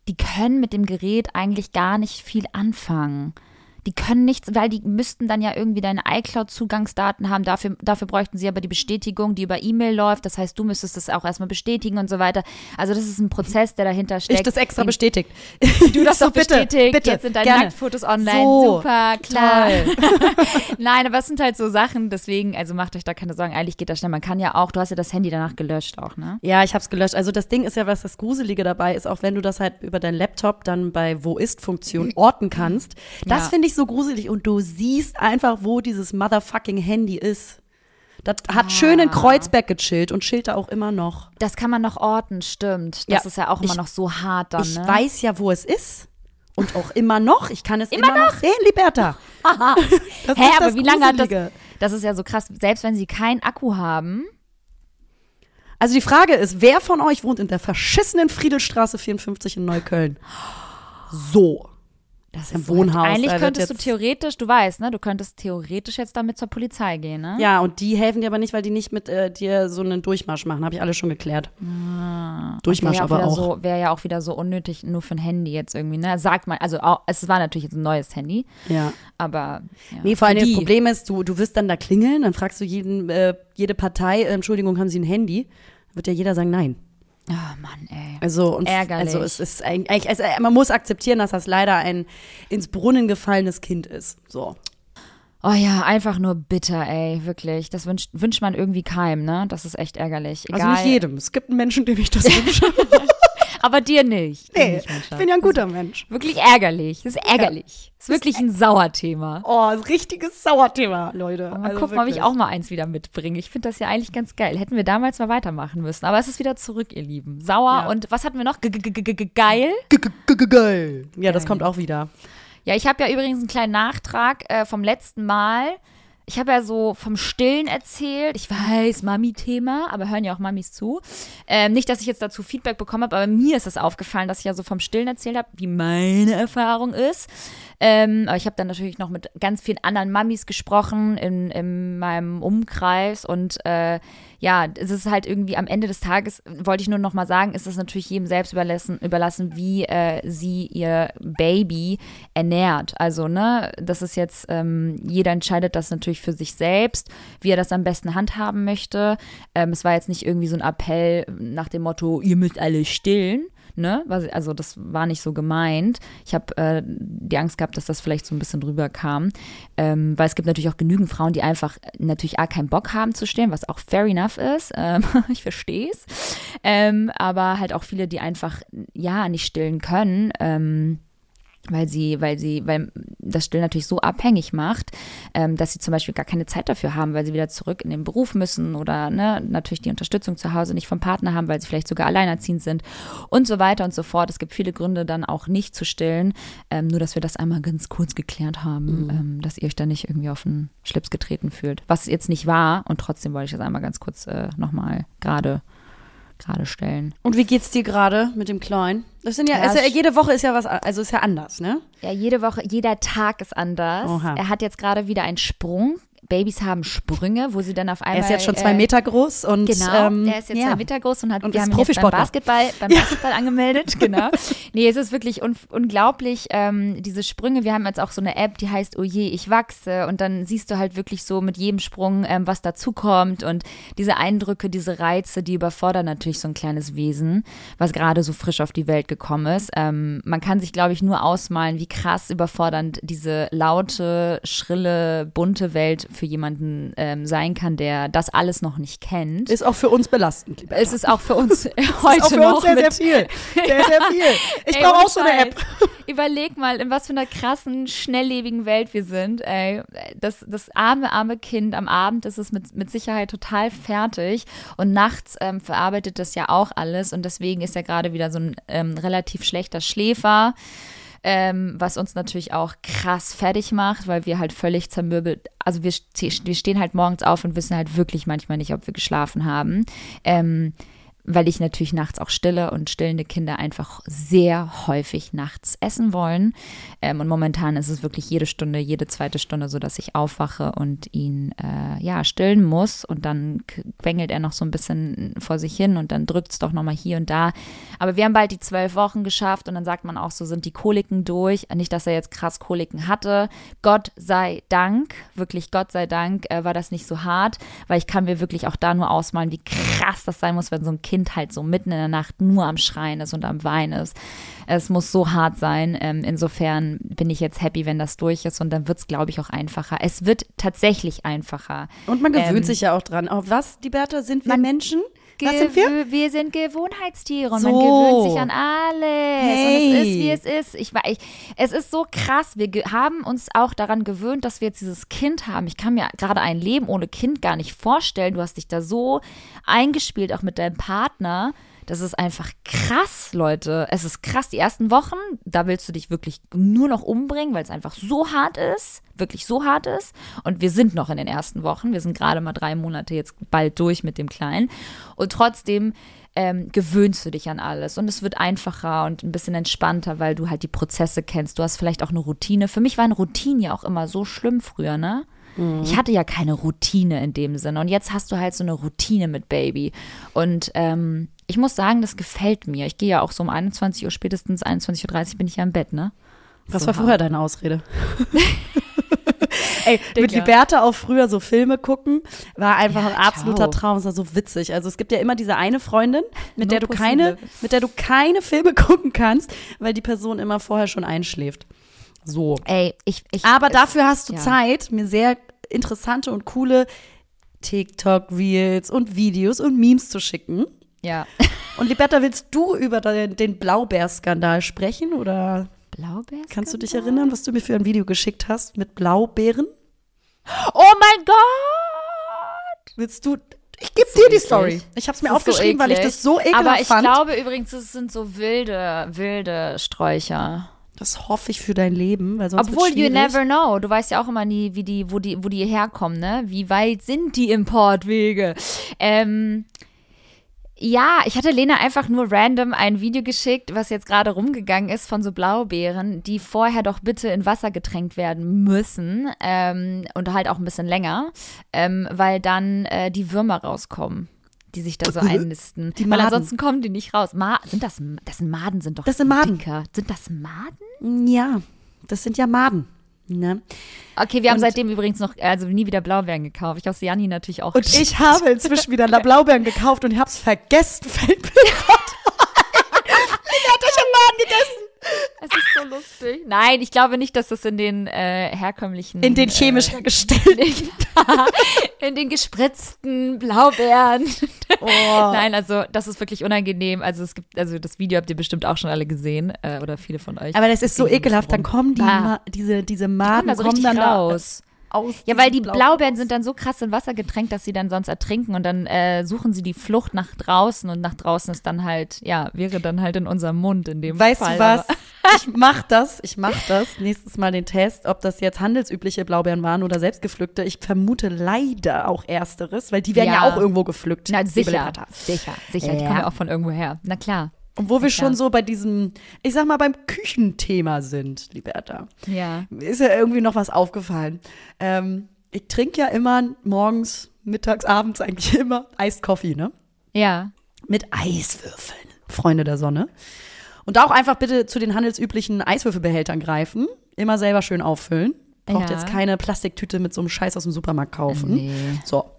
die können mit dem Gerät eigentlich gar nicht viel anfangen. Die können nichts, weil die müssten dann ja irgendwie deine iCloud-Zugangsdaten haben. Dafür, dafür bräuchten sie aber die Bestätigung, die über E-Mail läuft. Das heißt, du müsstest das auch erstmal bestätigen und so weiter. Also das ist ein Prozess, der dahinter steckt. Ich das extra bestätigt. Du das doch bitte, bestätigt. bitte, Jetzt sind deine gerne. Nacktfotos online. So, Super, klar. Nein, aber es sind halt so Sachen. Deswegen, also macht euch da keine Sorgen. Eigentlich geht das schnell. Man kann ja auch, du hast ja das Handy danach gelöscht auch, ne? Ja, ich habe es gelöscht. Also das Ding ist ja, was das Gruselige dabei ist, auch wenn du das halt über deinen Laptop dann bei Wo ist-Funktion orten kannst. Das Ja. finde ich so gruselig und du siehst einfach, wo dieses motherfucking Handy ist. Das hat schön in Kreuzberg gechillt und chillt da auch immer noch. Das kann man noch orten, stimmt. Das Ja, ist ja auch immer ich- noch so hart dann, ich ne? weiß ja, wo es ist. Und auch immer noch. Ich kann es immer, noch? sehen, Liberta. Das Hä, ist aber wie lange hat das? Das ist ja so krass. Selbst wenn sie keinen Akku haben, Also die Frage ist, wer von euch wohnt in der verschissenen Friedelstraße 54 in Neukölln? So. Das ist ein Wohnhaus. Eigentlich könntest du theoretisch, du weißt, ne? Du könntest theoretisch jetzt damit zur Polizei gehen, ne? Ja, und die helfen dir aber nicht, weil die nicht mit äh, dir so einen Durchmarsch machen. Habe ich alles schon geklärt. Durchmarsch Wäre aber wieder auch. So, Wäre ja auch wieder so unnötig, nur für ein Handy jetzt irgendwie, ne? Sagt man, also auch, es war natürlich jetzt ein neues Handy, Ja. aber. Ja, Nee, vor allem das. Problem ist, du, du wirst dann da klingeln, dann fragst du jeden, äh, jede Partei, äh, Entschuldigung, haben Sie ein Handy? Dann wird ja jeder sagen, nein. Oh Mann, ey. Also, und Ärgerlich. also es ist eigentlich, also man muss akzeptieren, dass das leider ein ins Brunnen gefallenes Kind ist. So. Oh ja, einfach nur bitter, ey, wirklich. Das wünscht, wünscht man irgendwie keinem, ne? Das ist echt ärgerlich. Egal. Also nicht jedem. Es gibt einen Menschen, dem ich das wünsche. Aber dir nicht. Nee, nicht, ich bin ja ein guter Mensch. Wirklich ärgerlich. Das ist ärgerlich. Das ist wirklich ein Sauerthema. Oh, ein richtiges Sauerthema, Leute. Mal Also gucken, ob ich auch mal eins wieder mitbringe. Ich finde das ja eigentlich ganz geil. Hätten wir damals mal weitermachen müssen. Aber es ist wieder zurück, ihr Lieben. Sauer Ja. und was hatten wir noch? G -g -g -g -g Geil. Geil. Ja, das kommt auch wieder. Ja, ich habe ja übrigens einen kleinen Nachtrag äh, vom letzten Mal. Ich habe ja so vom Stillen erzählt. Ich weiß, Mami-Thema, aber hören ja auch Mamis zu. Ähm, nicht, dass ich jetzt dazu Feedback bekommen habe, aber mir ist es aufgefallen, dass ich ja so vom Stillen erzählt habe, wie meine Erfahrung ist. Ähm, aber ich habe dann natürlich noch mit ganz vielen anderen Mamis gesprochen in, in meinem Umkreis und äh, ja, es ist halt irgendwie am Ende des Tages, wollte ich nur noch mal sagen, ist es natürlich jedem selbst überlassen, überlassen wie äh, sie ihr Baby ernährt. Also, ne, das ist jetzt, ähm, jeder entscheidet das natürlich für sich selbst, wie er das am besten handhaben möchte. Ähm, es war jetzt nicht irgendwie so ein Appell nach dem Motto, ihr müsst alle stillen. Ne? Also das war nicht so gemeint. Ich habe äh, die Angst gehabt, dass das vielleicht so ein bisschen drüber kam. Ähm, weil es gibt natürlich auch genügend Frauen, die einfach natürlich A, keinen Bock haben zu stillen, was auch fair enough ist. Ähm, ich verstehe es. Ähm, aber halt auch viele, die einfach, ja, nicht stillen können. Weil sie, weil sie, weil das Stillen natürlich so abhängig macht, ähm, dass sie zum Beispiel gar keine Zeit dafür haben, weil sie wieder zurück in den Beruf müssen oder ne, natürlich die Unterstützung zu Hause nicht vom Partner haben, weil sie vielleicht sogar alleinerziehend sind und so weiter und so fort. Es gibt viele Gründe dann auch nicht zu stillen, ähm, nur dass wir das einmal ganz kurz geklärt haben, ähm, dass ihr euch da nicht irgendwie auf den Schlips getreten fühlt, was jetzt nicht war und trotzdem wollte ich das einmal ganz kurz äh, nochmal gerade gerade stellen. Und wie geht's dir gerade mit dem Kleinen? Das sind ja, Ja, ja, jede Woche ist ja was, also ist ja anders, ne? Ja, jede Woche, jeder Tag ist anders. Oha. Er hat jetzt gerade wieder einen Sprung. Babys haben Sprünge, wo sie dann auf einmal. Er ist jetzt schon zwei äh, Meter groß und Genau, ähm, der ist jetzt ja. zwei Meter groß und hat Und wir haben ihn jetzt beim. Basketball, beim Basketball angemeldet, genau. Nee, es ist wirklich un unglaublich, ähm, diese Sprünge. Wir haben jetzt auch so eine App, die heißt Oh je, ich wachse. Und dann siehst du halt wirklich so mit jedem Sprung, ähm, was dazukommt und diese Eindrücke, diese Reize, die überfordern natürlich so ein kleines Wesen, was gerade so frisch auf die Welt gekommen ist. Ähm, man kann sich, glaube ich, nur ausmalen, wie krass überfordernd diese laute, schrille, bunte Welt für jemanden ähm, sein kann, der das alles noch nicht kennt. Ist auch für uns belastend. Es ist auch für uns heute ist auch für noch uns sehr, sehr viel. Sehr, sehr viel. Ich brauche auch so eine. App. Überleg mal, in was für einer krassen, schnelllebigen Welt wir sind. Ey, das, das arme, arme Kind am Abend ist es mit, mit Sicherheit total fertig und nachts ähm, verarbeitet das ja auch alles und deswegen ist er gerade wieder so ein ähm, relativ schlechter Schläfer. Ähm, was uns natürlich auch krass fertig macht, weil wir halt völlig zermürbelt, also wir, wir stehen halt morgens auf und wissen halt wirklich manchmal nicht, ob wir geschlafen haben. Ähm, weil ich natürlich nachts auch stille und stillende Kinder einfach sehr häufig nachts essen wollen. Ähm, und momentan ist es wirklich jede Stunde, jede zweite Stunde so, dass ich aufwache und ihn äh, ja stillen muss. Und dann quengelt er noch so ein bisschen vor sich hin und dann drückt es doch nochmal hier und da. Aber wir haben bald die zwölf Wochen geschafft und dann sagt man auch so, sind die Koliken durch. Nicht, dass er jetzt krass Koliken hatte. Gott sei Dank, wirklich Gott sei Dank, äh, war das nicht so hart, weil ich kann mir wirklich auch da nur ausmalen, wie krass das sein muss, wenn so ein Kind halt so mitten in der Nacht nur am Schreien ist und am Weinen ist. Es muss so hart sein. Ähm, insofern bin ich jetzt happy, wenn das durch ist und dann wird es, glaube ich, auch einfacher. Es wird tatsächlich einfacher. Und man gewöhnt Ähm, sich ja auch dran. Auf was, die Bertha, sind wir man- Menschen? Was sind wir? Wir sind Gewohnheitstiere und So. man gewöhnt sich an alles. Hey. Und es ist, wie es ist. Ich, ich, es ist so krass. Wir haben uns auch daran gewöhnt, dass wir jetzt dieses Kind haben. Ich kann mir gerade ein Leben ohne Kind gar nicht vorstellen. Du hast dich da so eingespielt, auch mit deinem Partner. Das ist einfach krass, Leute. Es ist krass. Die ersten Wochen, da willst du dich wirklich nur noch umbringen, weil es einfach so hart ist. Wirklich so hart ist. Und wir sind noch in den ersten Wochen. Wir sind gerade mal drei Monate jetzt bald durch mit dem Kleinen. Und trotzdem ähm, gewöhnst du dich an alles. Und es wird einfacher und ein bisschen entspannter, weil du halt die Prozesse kennst. Du hast vielleicht auch eine Routine. Für mich war eine Routine ja auch immer so schlimm früher, ne? Ich hatte ja keine Routine in dem Sinne. Und jetzt hast du halt so eine Routine mit Baby. Und ähm, ich muss sagen, das gefällt mir. Ich gehe ja auch so um 21 Uhr, spätestens 21.30 Uhr bin ich ja im Bett, ne? Was So war vorher deine Ausrede? Ey, mit Digga. Liberta auch früher so Filme gucken, war einfach Ja, ein absoluter ciao. Traum. Es war so witzig. Also es gibt ja immer diese eine Freundin, mit der du Nur keine, possible. mit der du keine Filme gucken kannst, weil die Person immer vorher schon einschläft. So. Ey, ich. ich Aber es- dafür hast du ja. Zeit, mir sehr interessante und coole TikTok-Reels und Videos und Memes zu schicken. Ja. Und Liberta, willst du über den, den Blaubeerskandal sprechen oder Blaubeer? kannst du dich erinnern, was du mir für ein Video geschickt hast mit Blaubeeren? Oh mein Gott! Willst du? Ich gebe dir die eklig. Story. Ich habe es mir ist so aufgeschrieben, weil ich das so ekelhaft Aber ich fand. glaube übrigens, es sind so wilde, wilde Sträucher. das hoffe ich für dein Leben, weil sonst Obwohl, you never know. Du weißt ja auch immer nie, wie die, wo die, wo die herkommen, ne? Wie weit sind die Importwege? Ähm, ja, ich hatte Lena einfach nur random ein Video geschickt, was jetzt gerade rumgegangen ist von so Blaubeeren, die vorher doch bitte in Wasser getränkt werden müssen ähm, und halt auch ein bisschen länger, ähm, weil dann äh, die Würmer rauskommen, die sich da so einnisten. Die weil Maden. ansonsten kommen die nicht raus. Ma sind das, das sind Maden sind doch Das sind Maden. dicker. Sind das Maden? Ja, das sind ja Maden. Ne? Okay, wir haben Und- seitdem übrigens noch, also nie wieder Blaubeeren gekauft. Ich habe sie Janni natürlich auch Und geschickt. ich habe inzwischen wieder Blaubeeren gekauft und hab's vergessen. Fällt mir gerade hat euch am Maden gegessen. Es ist so lustig. Nein, ich glaube nicht, dass das in den äh, herkömmlichen. In den chemisch Äh, hergestellten. in den gespritzten Blaubeeren. Oh. Nein, also das ist wirklich unangenehm. Also es gibt, also das Video habt ihr bestimmt auch schon alle gesehen äh, oder viele von euch. Aber das ist so ekelhaft. Dann kommen die. Ma diese, diese Die kommen Maden da so kommen dann da raus. Aus. Ja, weil die Blaubeeren sind dann so krass in Wasser getränkt, dass sie dann sonst ertrinken und dann äh, suchen sie die Flucht nach draußen und nach draußen ist dann halt, ja, wäre dann halt in unserem Mund in dem Weißt Fall. du was? Ich mach das, ich mach das. Nächstes Mal den Test, ob das jetzt handelsübliche Blaubeeren waren oder selbstgepflückte. Ich vermute leider auch ersteres, weil die werden ja, Ja. auch irgendwo gepflückt. Na, sicher, sicher, sicher. Die Ja. kommen ja auch von irgendwo her. Na klar. Und wo wir klar. schon so bei diesem, ich sag mal, beim Küchenthema sind, Liberta, Ja. ist ja irgendwie noch was aufgefallen. Ähm, ich trinke ja immer morgens, mittags, abends eigentlich immer Iced Coffee, ne? Ja. Mit Eiswürfeln, Freunde der Sonne. Und auch einfach bitte zu den handelsüblichen Eiswürfelbehältern greifen. Immer selber schön auffüllen. Braucht Ja. jetzt keine Plastiktüte mit so einem Scheiß aus dem Supermarkt kaufen. Nee. So.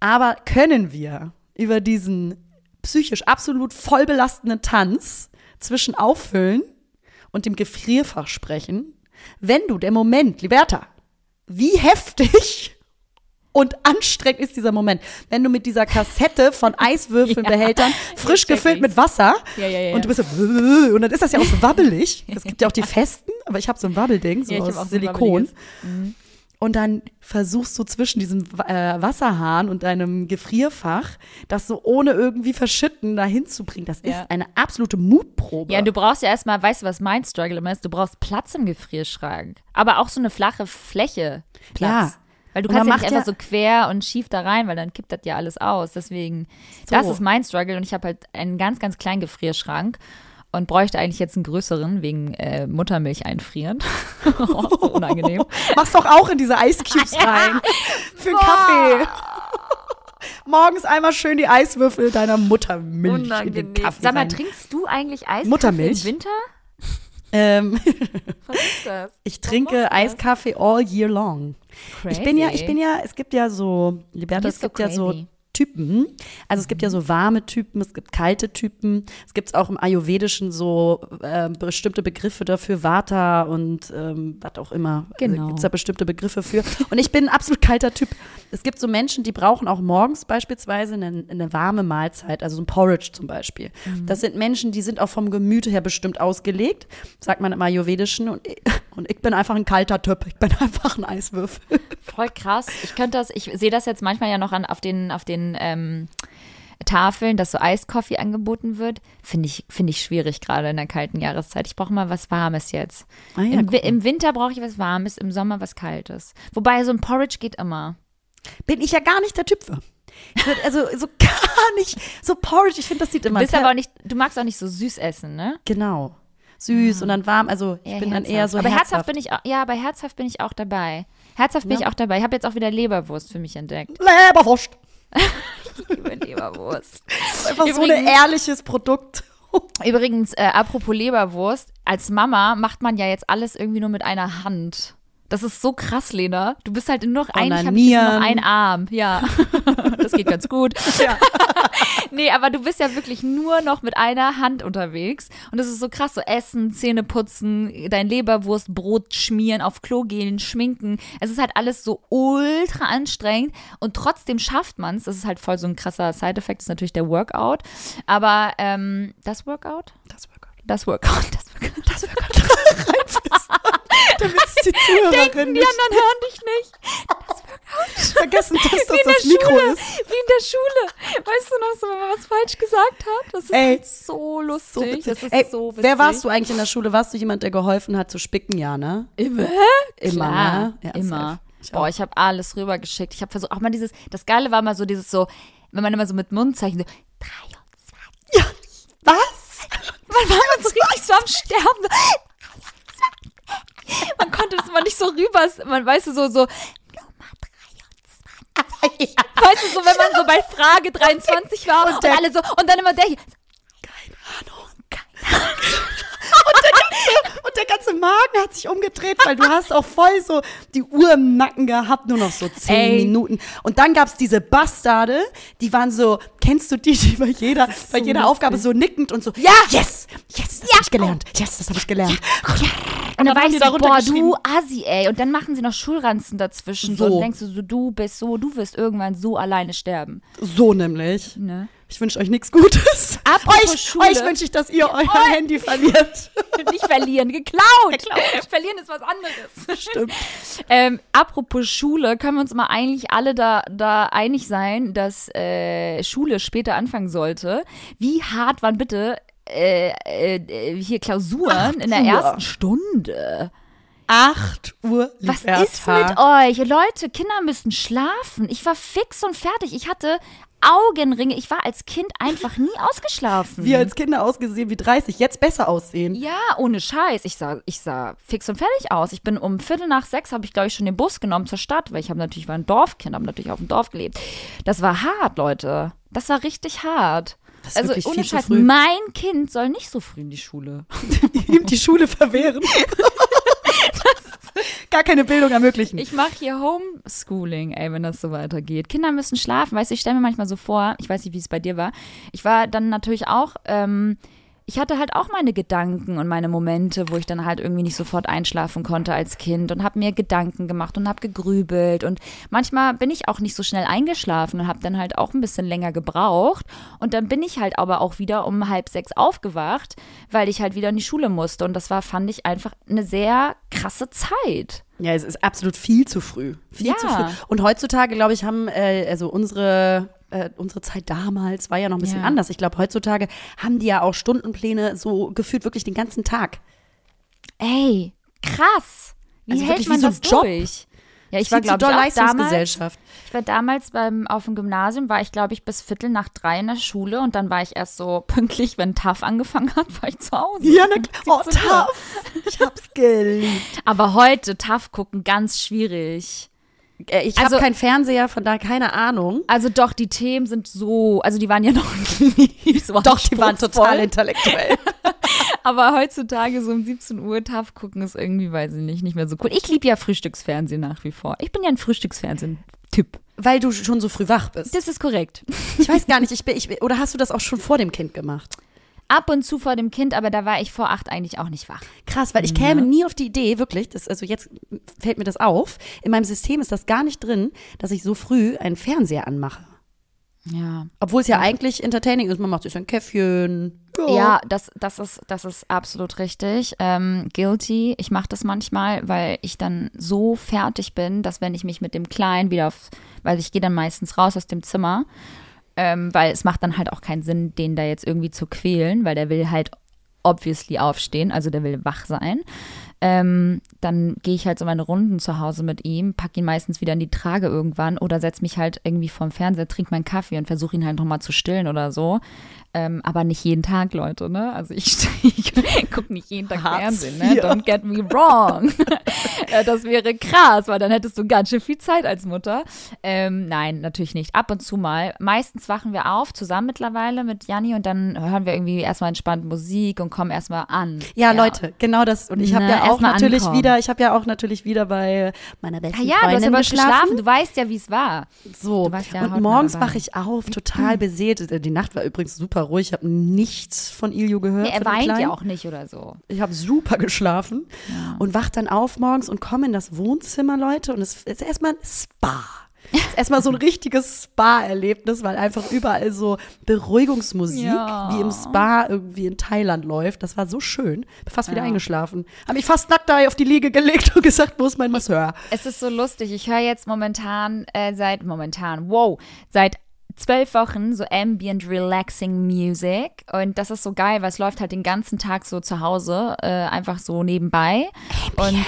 Aber können wir über diesen psychisch absolut voll belastenden Tanz zwischen Auffüllen und dem Gefrierfach sprechen, wenn du der Moment, Liberta, wie heftig und anstrengend ist dieser Moment, wenn du mit dieser Kassette von Eiswürfelbehältern frisch Jetzt check gefüllt mit Wasser Ja, ja, ja. und du bist so und dann ist das ja auch so wabbelig. Es gibt ja auch die festen, aber ich habe so ein Wabbelding, so Ja, aus so Silikon. wabbeliges. Und dann versuchst du zwischen diesem äh, Wasserhahn und deinem Gefrierfach, das so ohne irgendwie verschütten dahin zu bringen. Das Ja. ist eine absolute Mutprobe. Ja, du brauchst ja erstmal, weißt du, was mein Struggle immer ist? Du brauchst Platz im Gefrierschrank. Aber auch so eine flache Fläche. Platz. Ja. Weil du Und kannst ja nicht einfach so quer und schief da rein, weil dann kippt das ja alles aus. Deswegen, das ist mein Struggle und ich habe halt einen ganz, ganz kleinen Gefrierschrank und bräuchte eigentlich jetzt einen größeren wegen äh, Muttermilch einfrieren. oh, so unangenehm. Mach's doch auch in diese Ice Cubes rein. Für einen Kaffee. Morgens einmal schön die Eiswürfel deiner Muttermilch in den Kaffee Sag mal, rein. trinkst du eigentlich Eiskaffee Muttermilch? im Winter? Ähm, Was ist das? ich trinke Eiskaffee all year long. Ich bin ja, ich bin ja, es gibt ja so, Liberta, es gibt ja so crazy. Typen. Also es gibt ja so warme Typen, es gibt kalte Typen. Es gibt auch im Ayurvedischen so äh, bestimmte Begriffe dafür, Vata und ähm, was auch immer. Genau. Gibt es da bestimmte Begriffe für. Und ich bin ein absolut kalter Typ. Es gibt so Menschen, die brauchen auch morgens beispielsweise eine, eine warme Mahlzeit, also so ein Porridge zum Beispiel. Mhm. Das sind Menschen, die sind auch vom Gemüt her bestimmt ausgelegt, sagt man im Ayurvedischen. Und ich, und ich bin einfach ein kalter Typ. Ich bin einfach ein Eiswürfel. Voll krass. Ich könnte das, ich sehe das jetzt manchmal ja noch an, auf den, auf den ähm, Tafeln, dass so Eiskoffee angeboten wird. Finde ich, finde ich schwierig gerade in der kalten Jahreszeit. Ich brauche mal was Warmes jetzt. Ah ja, Im. Im Winter brauche ich was Warmes, im Sommer was Kaltes. Wobei so ein Porridge geht immer. bin ich ja gar nicht der Typ für. Also so gar nicht. So Porridge, ich finde, das sieht Du immer bist ter- aber auch nicht, du magst auch nicht so süß essen, ne? Genau. Süß und dann warm. Also ich Eher bin dann herzhaft. eher so Aber herzhaft herzhaft. bin ich auch, ja, bei herzhaft bin ich auch dabei. Herzhaft bin Ja. ich auch dabei. Ich habe jetzt auch wieder Leberwurst für mich entdeckt. Leberwurst. Ich liebe Leberwurst. Einfach so ein Übrigens- ehrliches Produkt. Übrigens, äh, apropos Leberwurst, als Mama macht man ja jetzt alles irgendwie nur mit einer Hand. Das ist so krass, Lena. Du bist halt nur noch, eigentlich habe ich nur noch einen Arm. Ja, das geht ganz gut. Ja. Nee, aber du bist ja wirklich nur noch mit einer Hand unterwegs. Und das ist so krass, so Essen, Zähne putzen, dein Leberwurstbrot schmieren, auf Klo gehen, schminken. Es ist halt alles so ultra anstrengend und trotzdem schafft man es. Das ist halt voll so ein krasser Side-Effekt, ist natürlich der Workout. Aber ähm, das Workout? Das war Gott. Das Workout, das Workout. Das war Gott. Damit die Zuhörerin Die nicht anderen hören dich nicht. vergessen, dass das Wie in der das Mikro Schule. ist. Wie in der Schule. Weißt du noch so, wenn man was falsch gesagt hat? Das ist Ey, halt so lustig. So das ist Ey, so witzig. wer warst du eigentlich in der Schule? Warst du jemand, der geholfen hat zu spicken? Ja, ne? Immer? Immer, Klar, ne? Ja, immer. Ich Boah, ich habe alles rübergeschickt. Ich habe versucht, auch mal dieses, das Geile war mal so dieses so, wenn man immer so mit Mundzeichen so, 23. Ja. Was? Man war man so richtig so am Sterben. Man konnte das mal nicht so rüber, man weiß so, so, weißt du, so, wenn man so bei Frage 23 war und, der- alle so, und dann immer der hier, Und der ganze Magen hat sich umgedreht, weil du hast auch voll so die Uhr im Nacken gehabt, nur noch so zehn. Minuten. Und dann gab's diese Bastarde, die waren so, kennst du die, die bei jeder, bei jeder lustig. Aufgabe so nickend und so, ja, yes, yes, das hab ich gelernt, yes, das habe ich gelernt. Und dann ich so, darunter boah, du Assi, ey. Und dann machen sie noch Schulranzen dazwischen. So. So. Und denkst du so, du bist so, du wirst irgendwann so alleine sterben. So nämlich. Ne? Ich wünsche euch nichts Gutes. Apropos euch Schule. euch wünsche ich, dass ihr euer Handy verliert. Nicht verlieren, geklaut. Verlieren ist was anderes. Stimmt. Ähm, apropos Schule, können wir uns mal eigentlich alle da, da einig sein, dass äh, Schule später anfangen sollte. Wie hart waren bitte äh, äh, hier Klausuren in der Uhr. ersten Stunde? 8 Uhr. Was ist mit euch? Leute, Kinder müssen schlafen. Ich war fix und fertig. Ich hatte Augenringe. Ich war als Kind einfach nie ausgeschlafen. Wir als Kinder ausgesehen wie 30, jetzt besser aussehen. Ja, ohne Scheiß. Ich sah, ich sah fix und fertig aus. Ich bin um Viertel nach sechs, habe ich, glaube ich, schon den Bus genommen zur Stadt, weil ich habe natürlich, war ein Dorfkind, habe natürlich auf dem Dorf gelebt. Das war hart, Leute. Das war richtig hart. also ohne Scheiß, mein Kind soll nicht so früh in die Schule. Ihm die Schule verwehren. Gar keine Bildung ermöglichen. Ich mache hier Homeschooling, ey, wenn das so weitergeht. Kinder müssen schlafen, weißt du, ich stelle mir manchmal so vor, ich weiß nicht, wie es bei dir war. Ich war dann natürlich auch, ähm, ich hatte halt auch meine Gedanken und meine Momente, wo ich dann halt irgendwie nicht sofort einschlafen konnte als Kind und habe mir Gedanken gemacht und habe gegrübelt und manchmal bin ich auch nicht so schnell eingeschlafen und habe dann halt auch ein bisschen länger gebraucht und dann bin ich halt aber auch wieder um halb sechs aufgewacht, weil ich halt wieder in die Schule musste und das war, fand ich einfach eine sehr krasse Zeit. Ja, es ist absolut viel zu früh. Viel Ja. zu früh. Und heutzutage, glaube ich, haben, äh, also unsere, äh, unsere Zeit damals war ja noch ein bisschen Ja. anders. Ich glaube, heutzutage haben die ja auch Stundenpläne so gefühlt wirklich den ganzen Tag. Ey, krass. Wie Also hält wirklich man wie so das Job. durch? Ja, ich war, glaube ich, auch damals, ich war damals beim, auf dem Gymnasium, war ich, glaube ich, bis Viertel nach drei in der Schule und dann war ich erst so pünktlich, wenn TAF angefangen hat, war ich zu Hause. Ja, na klar. Oh, 17 Uhr. tough. Ich hab's geliebt. Aber heute TAF gucken, ganz schwierig. Äh, Ich Also- habe keinen Fernseher, von da keine Ahnung. Also doch, die Themen sind so, also die waren ja noch nie so Doch, die waren total intellektuell. Aber heutzutage so um 17 Uhr TAF gucken ist irgendwie, weiß ich nicht, nicht mehr so cool. Ich liebe ja Frühstücksfernsehen nach wie vor. Ich bin ja ein Frühstücksfernsehen-Typ. Weil du schon so früh wach bist. Das ist korrekt. Ich weiß gar nicht, ich bin, ich, bin- oder hast du das auch schon vor dem Kind gemacht? Ab und zu vor dem Kind, aber da war ich vor acht eigentlich auch nicht wach. Krass, weil ich käme nie auf die Idee, wirklich, das, also jetzt fällt mir das auf, in meinem System ist das gar nicht drin, dass ich so früh einen Fernseher anmache. Ja. Obwohl es ja eigentlich entertaining ist, man macht sich ein Käffchen. Ja, das, das, ist, das ist absolut richtig. Ähm, guilty. Ich mache das manchmal, weil ich dann so fertig bin, dass wenn ich mich mit dem Kleinen wieder auf, weil ich gehe dann meistens raus aus dem Zimmer, ähm, weil es macht dann halt auch keinen Sinn, den da jetzt irgendwie zu quälen, weil der will halt obviously aufstehen, also der will wach sein. Ähm, dann gehe ich halt so meine Runden zu Hause mit ihm, pack ihn meistens wieder in die Trage irgendwann oder setz mich halt irgendwie vorm Fernseher, trink meinen Kaffee und versuche ihn halt nochmal zu stillen oder so. Ähm, aber nicht jeden Tag, Leute, ne? Also ich, ich gucke nicht jeden Tag Hartz Fernsehen, ne? Don't get me wrong. Äh, das wäre krass, weil dann hättest du ganz schön viel Zeit als Mutter. Ähm, nein, natürlich nicht. Ab und zu mal. Meistens wachen wir auf, zusammen mittlerweile mit Janni und dann hören wir irgendwie erstmal entspannt Musik und kommen erstmal an. Ja, Leute, genau das. Und ich habe ja auch natürlich ankommen. wieder, ich habe ja auch natürlich wieder bei meiner besten Ah ja, du hast Freundin aber geschlafen. geschlafen. Du weißt ja, wie es war. So, ja und morgens wache ich auf, total beseelt. Die Nacht war übrigens super ruhig. Ich habe nichts von Ilju gehört. Ja, er weint ja auch nicht oder so. Ich habe super geschlafen und wach dann auf morgens und komme in das Wohnzimmer, Leute. Und es ist erstmal ein Spa. Es ist erstmal so ein richtiges Spa-Erlebnis, weil einfach überall so Beruhigungsmusik Ja. wie im Spa irgendwie in Thailand läuft. Das war so schön. Bin fast wieder Ja. eingeschlafen. Habe mich fast nackt da auf die Liege gelegt und gesagt, wo ist mein Masseur? Es ist so lustig. Ich höre jetzt momentan, äh, seit, momentan, wow, seit zwölf Wochen so ambient relaxing Music und das ist so geil, weil es läuft halt den ganzen Tag so zu Hause, äh, einfach so nebenbei und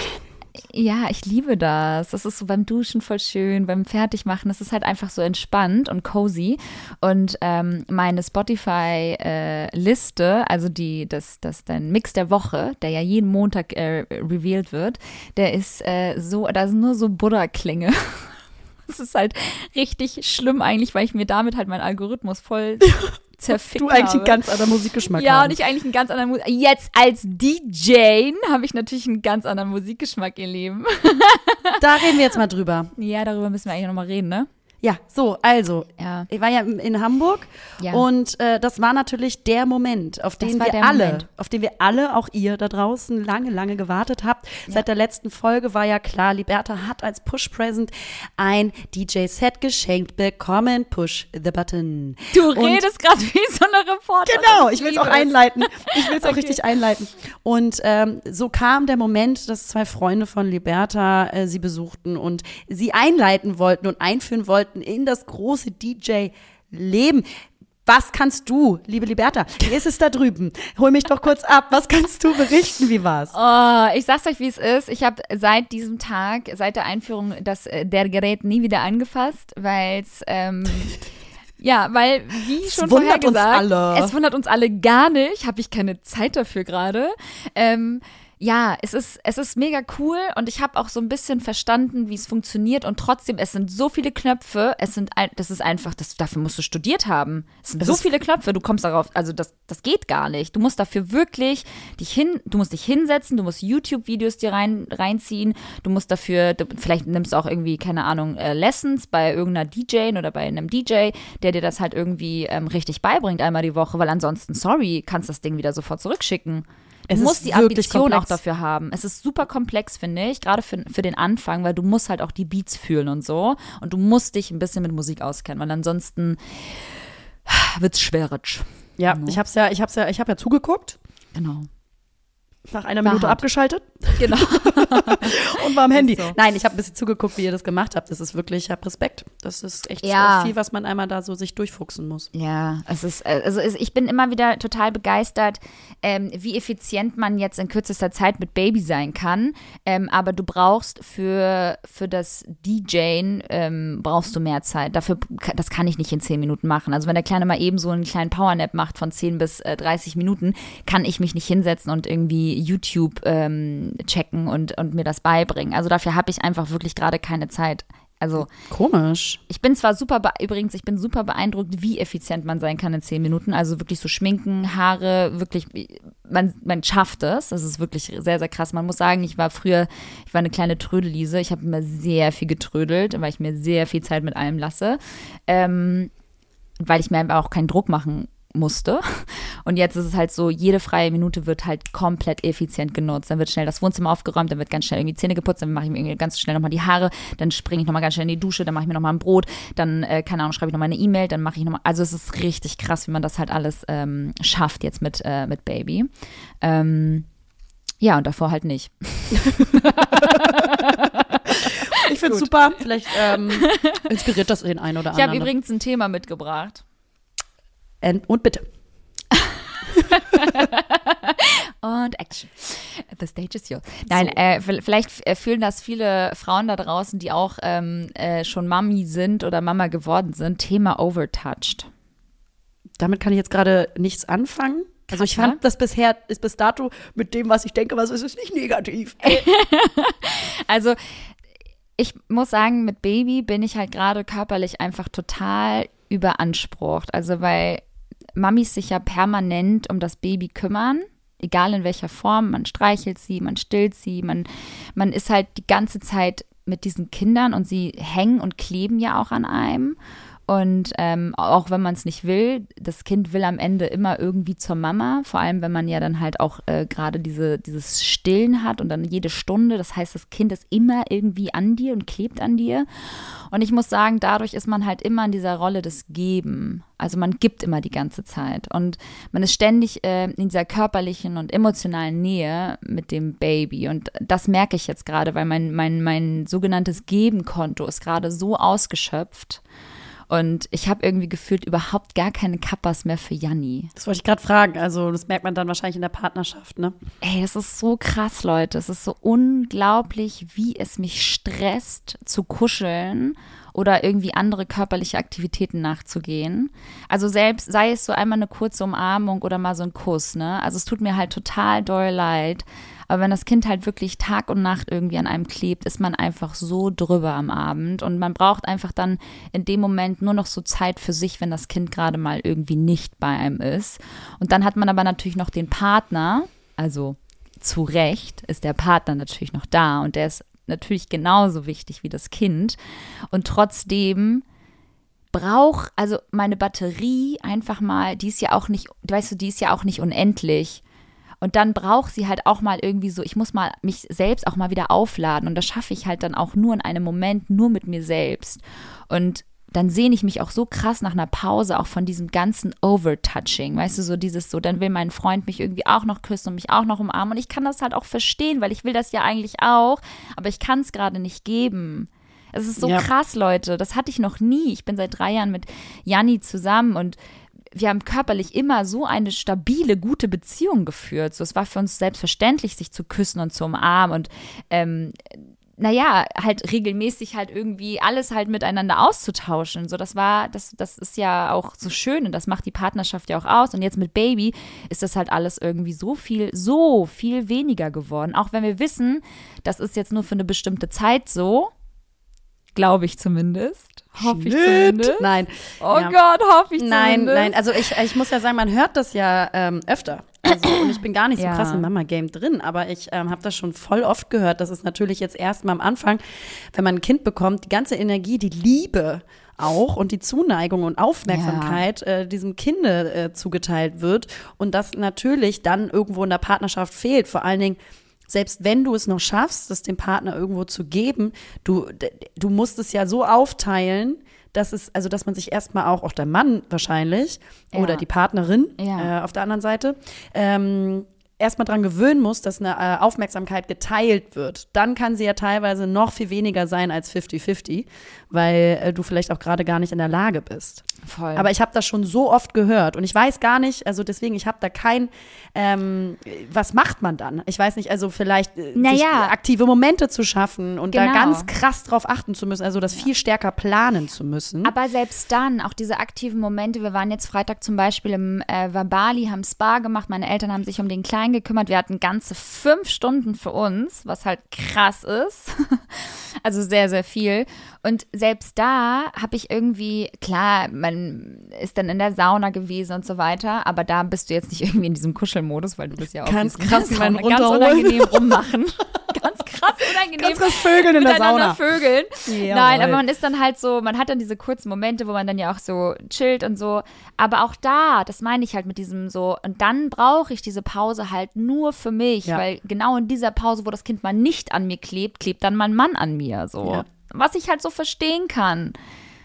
ja, ich liebe das. Das ist so beim Duschen voll schön, beim Fertigmachen. Das ist halt einfach so entspannt und cozy. Und ähm, meine Spotify-Liste, also die, das, das, dein Mix der Woche, der ja jeden Montag äh, revealed wird, der ist äh, so, da sind nur so Buddha-Klänge. Das ist halt richtig schlimm eigentlich, weil ich mir damit halt meinen Algorithmus voll zerfickt Du eigentlich habe. einen ganz anderen Musikgeschmack Ja, haben. und ich eigentlich einen ganz anderen Musik. Jetzt als DJ habe ich natürlich einen ganz anderen Musikgeschmack, ihr Lieben. Da reden wir jetzt mal drüber. Ja, darüber müssen wir eigentlich nochmal reden, ne? Ja, so, also, Ja. ich war ja in Hamburg Ja. und äh, das war natürlich der Moment, auf Das den wir alle, Moment. auf den wir alle, auch ihr da draußen, lange, lange gewartet habt. Seit der letzten Folge war ja klar, Liberta hat als Push-Present ein DJ-Set geschenkt bekommen. Push the button. Du Und- redest gerade wie so eine Reporterin. Genau, ich will es auch einleiten. Ich will es auch richtig einleiten. Und ähm, so kam der Moment, dass zwei Freunde von Liberta äh, sie besuchten und sie einleiten wollten und einführen wollten in das große DJ-Leben. Was kannst du, liebe Liberta? Wie ist es da drüben? Hol mich doch kurz ab. Was kannst du berichten? Wie war's? Oh, ich sag's euch, wie es ist. Ich habe seit diesem Tag, seit der Einführung, das äh, der Gerät nie wieder angefasst, weil's ähm, ja, weil wie schon vorher wundert uns gesagt, alle. es wundert uns alle gar nicht. Habe ich keine Zeit dafür gerade. Ähm, ja, es ist, es ist mega cool und ich habe auch so ein bisschen verstanden, wie es funktioniert und trotzdem, es sind so viele Knöpfe, es sind, ein, das ist einfach, das, dafür musst du studiert haben. Es sind Das so viele Knöpfe, du kommst darauf, also das, das geht gar nicht. Du musst dafür wirklich dich hin, du musst dich hinsetzen, du musst YouTube-Videos dir rein, reinziehen, du musst dafür, du, vielleicht nimmst du auch irgendwie, keine Ahnung, äh, Lessons bei irgendeiner DJ oder bei einem DJ, der dir das halt irgendwie ähm, richtig beibringt einmal die Woche, weil ansonsten, sorry, kannst das Ding wieder sofort zurückschicken. Du Es musst die Ambition auch dafür haben. Es ist super komplex, finde ich, gerade für, für den Anfang, weil du musst halt auch die Beats fühlen und so. Und du musst dich ein bisschen mit Musik auskennen, weil ansonsten wird's schwierig. Ja, ich hab's ja, ich hab's ja, ich habe ja zugeguckt, Genau. Nach einer Minute hart. abgeschaltet Genau. und war am Handy. so. Nein, ich habe ein bisschen zugeguckt, wie ihr das gemacht habt. Das ist wirklich, ich habe Respekt. Das ist echt Ja. viel, was man einmal da so sich durchfuchsen muss. Ja, es ist, äh, also ich bin immer wieder total begeistert, ähm, wie effizient man jetzt in kürzester Zeit mit Baby sein kann. Ähm, aber du brauchst für, für das DJen ähm, brauchst du mehr Zeit. Dafür, das kann ich nicht in 10 Minuten machen. Also wenn der Kleine mal eben so einen kleinen Powernap macht von 10 bis äh, 30 Minuten, kann ich mich nicht hinsetzen und irgendwie YouTube ähm, checken und, und mir das beibringen. Also dafür habe ich einfach wirklich gerade keine Zeit. Also Komisch. ich bin zwar super, übrigens, ich bin super beeindruckt, wie effizient man sein kann in zehn Minuten. Also wirklich so schminken, Haare, wirklich, man, man schafft es. Das ist wirklich sehr, sehr krass. Man muss sagen, ich war früher, ich war eine kleine Trödelliese. Ich habe immer sehr viel getrödelt, weil ich mir sehr viel Zeit mit allem lasse. Ähm, weil ich mir auch keinen Druck machen musste. Und jetzt ist es halt so, jede freie Minute wird halt komplett effizient genutzt. Dann wird schnell das Wohnzimmer aufgeräumt, dann wird ganz schnell irgendwie Zähne geputzt, dann mache ich mir irgendwie ganz schnell nochmal die Haare, dann springe ich nochmal ganz schnell in die Dusche, dann mache ich mir nochmal ein Brot, dann, äh, keine Ahnung, schreibe ich nochmal eine E-Mail, dann mache ich nochmal, also es ist richtig krass, wie man das halt alles ähm, schafft jetzt mit, äh, mit Baby. Ähm, ja, und davor halt nicht. Ich finde super. Vielleicht ähm, inspiriert das den einen oder Ich habe anderen. übrigens ein Thema mitgebracht. Ähm, und bitte. Und Action. The stage is yours. Nein, äh, v- vielleicht äh, fühlen das viele Frauen da draußen, die auch ähm, äh, schon Mami sind oder Mama geworden sind. Thema Overtouched. Damit kann ich jetzt gerade nichts anfangen. Also ich Krass, fand ne? das bisher, ist bis dato mit dem, was ich denke, was ist es nicht negativ. Also ich muss sagen, mit Baby bin ich halt gerade körperlich einfach total überansprucht. Also weil Mamis sich ja permanent um das Baby kümmern, egal in welcher Form. Man streichelt sie, man stillt sie, man, man ist halt die ganze Zeit mit diesen Kindern und sie hängen und kleben ja auch an einem. Und ähm, auch wenn man es nicht will, das Kind will am Ende immer irgendwie zur Mama, vor allem wenn man ja dann halt auch äh, gerade diese, dieses Stillen hat und dann jede Stunde. Das heißt, das Kind ist immer irgendwie an dir und klebt an dir. Und ich muss sagen, dadurch ist man halt immer in dieser Rolle des Geben. Also man gibt immer die ganze Zeit. Und man ist ständig äh, in dieser körperlichen und emotionalen Nähe mit dem Baby. Und das merke ich jetzt gerade, weil mein, mein, mein sogenanntes Geben-Konto ist gerade so ausgeschöpft. Und ich habe irgendwie gefühlt überhaupt gar keine Kappas mehr für Janni. Das wollte ich gerade fragen. Also das merkt man dann wahrscheinlich in der Partnerschaft, ne? Ey, das ist so krass, Leute. Es ist so unglaublich, wie es mich stresst, zu kuscheln oder irgendwie andere körperliche Aktivitäten nachzugehen. Also selbst, sei es so einmal eine kurze Umarmung oder mal so ein Kuss, ne? Also es tut mir halt total doll leid. Aber wenn das Kind halt wirklich Tag und Nacht irgendwie an einem klebt, ist man einfach so drüber am Abend. Und man braucht einfach dann in dem Moment nur noch so Zeit für sich, wenn das Kind gerade mal irgendwie nicht bei einem ist. Und dann hat man aber natürlich noch den Partner, also zu Recht ist der Partner natürlich noch da und der ist natürlich genauso wichtig wie das Kind. Und trotzdem brauche, also meine Batterie einfach mal, die ist ja auch nicht, weißt du, die ist ja auch nicht unendlich. Und dann braucht sie halt auch mal irgendwie so, ich muss mal mich selbst auch mal wieder aufladen. Und das schaffe ich halt dann auch nur in einem Moment, nur mit mir selbst. Und dann sehne ich mich auch so krass nach einer Pause, auch von diesem ganzen Overtouching. Weißt du, so dieses so, dann will mein Freund mich irgendwie auch noch küssen und mich auch noch umarmen. Und ich kann das halt auch verstehen, weil ich will das ja eigentlich auch, aber ich kann es gerade nicht geben. Es ist so Ja. krass, Leute. Das hatte ich noch nie. Ich bin seit drei Jahren mit Janni zusammen und wir haben körperlich immer so eine stabile, gute Beziehung geführt. So, es war für uns selbstverständlich, sich zu küssen und zu umarmen und ähm, naja, halt regelmäßig halt irgendwie alles halt miteinander auszutauschen. So, das war, das, das ist ja auch so schön und das macht die Partnerschaft ja auch aus. Und jetzt mit Baby ist das halt alles irgendwie so viel, so viel weniger geworden. Auch wenn wir wissen, das ist jetzt nur für eine bestimmte Zeit so. Glaube ich zumindest. Hoffe ich zumindest. Nein. Oh Ja. Gott, hoffe ich Nein, zumindest. nein, also ich, ich muss ja sagen, man hört das ja ähm, öfter. Also, und ich bin gar nicht so Ja. krass im Mama-Game drin, aber ich ähm, habe das schon voll oft gehört. Das ist natürlich jetzt erstmal am Anfang, wenn man ein Kind bekommt, die ganze Energie, die Liebe auch und die Zuneigung und Aufmerksamkeit äh, diesem Kinde äh, zugeteilt wird und das natürlich dann irgendwo in der Partnerschaft fehlt. Vor allen Dingen, selbst wenn du es noch schaffst, das dem Partner irgendwo zu geben, du, du musst es ja so aufteilen, dass es, also dass man sich erstmal auch, auch der Mann wahrscheinlich Ja. oder die Partnerin Ja. äh, auf der anderen Seite, ähm, erstmal dran gewöhnen muss, dass eine äh, Aufmerksamkeit geteilt wird. Dann kann sie ja teilweise noch viel weniger sein als 50-50, weil äh, du vielleicht auch gerade gar nicht in der Lage bist. Voll. Aber ich habe das schon so oft gehört und ich weiß gar nicht, also deswegen, ich habe da kein, ähm, was macht man dann? Ich weiß nicht, also vielleicht äh, Naja. aktive Momente zu schaffen und da Genau. ganz krass drauf achten zu müssen, also das viel stärker planen zu müssen. Aber selbst dann, auch diese aktiven Momente, wir waren jetzt Freitag zum Beispiel im äh, Vabali, haben Spa gemacht, meine Eltern haben sich um den Kleinen gekümmert, wir hatten ganze fünf Stunden für uns, was halt krass ist. also sehr, sehr viel. Und selbst da habe ich irgendwie, klar, man ist dann in der Sauna gewesen und so weiter, aber da bist du jetzt nicht irgendwie in diesem Kuschelmodus, weil du bist ja auch Ganz krass Sauna, meinen ganz unangenehm rummachen. ganz krass unangenehm Ganz krass Vögeln in der Sauna. vögeln. Jawohl. Nein, aber man ist dann halt so, man hat dann diese kurzen Momente, wo man dann ja auch so chillt und so. Aber auch da, das meine ich halt mit diesem so, und dann brauche ich diese Pause halt nur für mich, Ja. weil genau in dieser Pause, wo das Kind mal nicht an mir klebt, klebt dann mein Mann an mir. So. Ja. Was ich halt so verstehen kann.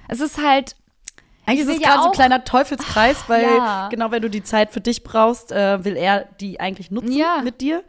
Es ist halt, Eigentlich Ich ist es will ja gerade so ein kleiner Teufelskreis, weil Ja. genau wenn du die Zeit für dich brauchst, äh, will er die eigentlich nutzen Ja. mit dir.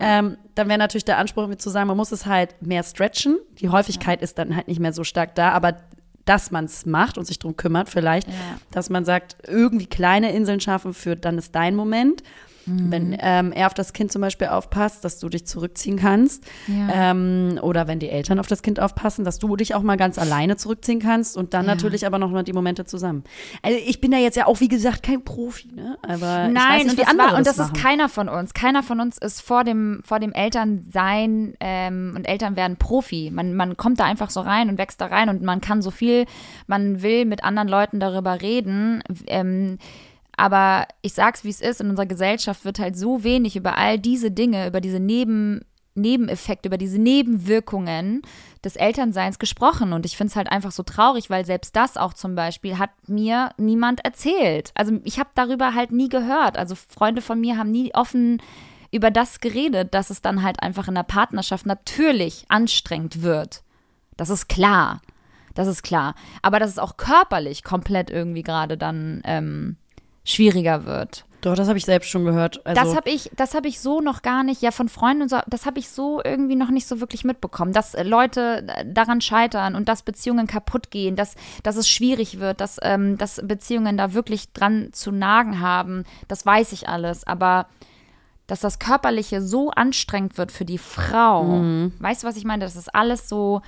Ähm, dann wäre natürlich der Anspruch mit zu sagen, man muss es halt mehr stretchen. Die Häufigkeit ist dann halt nicht mehr so stark da, aber dass man es macht und sich drum kümmert, vielleicht, Ja. dass man sagt, irgendwie kleine Inseln schaffen für dann ist dein Moment. Mhm. Wenn ähm, er auf das Kind zum Beispiel aufpasst, dass du dich zurückziehen kannst. Ja. Ähm, oder wenn die Eltern auf das Kind aufpassen, dass du dich auch mal ganz alleine zurückziehen kannst und dann Ja. natürlich aber noch mal die Momente zusammen. Also ich bin da jetzt ja auch, wie gesagt, kein Profi, ne? Aber Nein, nicht, und das, andere war, und das das ist machen. keiner von uns. Keiner von uns ist vor dem, vor dem Elternsein ähm, und Eltern werden Profi. Man, man kommt da einfach so rein und wächst da rein und man kann so viel, man will mit anderen Leuten darüber reden. Ähm, aber ich sag's, wie es ist, in unserer Gesellschaft wird halt so wenig über all diese Dinge, über diese Neben, Nebeneffekte, über diese Nebenwirkungen des Elternseins gesprochen. Und ich finde es halt einfach so traurig, weil selbst das auch zum Beispiel hat mir niemand erzählt. Also ich habe darüber halt nie gehört. Also Freunde von mir haben nie offen über das geredet, dass es dann halt einfach in der Partnerschaft natürlich anstrengend wird. Das ist klar. Das ist klar. Aber dass es auch körperlich komplett irgendwie gerade dann ähm, schwieriger wird. Doch, das habe ich selbst schon gehört. Also, Das habe ich, das habe ich so noch gar nicht, ja, von Freunden und so, das habe ich so irgendwie noch nicht so wirklich mitbekommen, dass äh, Leute äh, daran scheitern und dass Beziehungen kaputt gehen, dass, dass es schwierig wird, dass, ähm, dass Beziehungen da wirklich dran zu nagen haben, das weiß ich alles, aber dass das Körperliche so anstrengend wird für die Frau, Mhm. weißt du, was ich meine? Das ist alles so,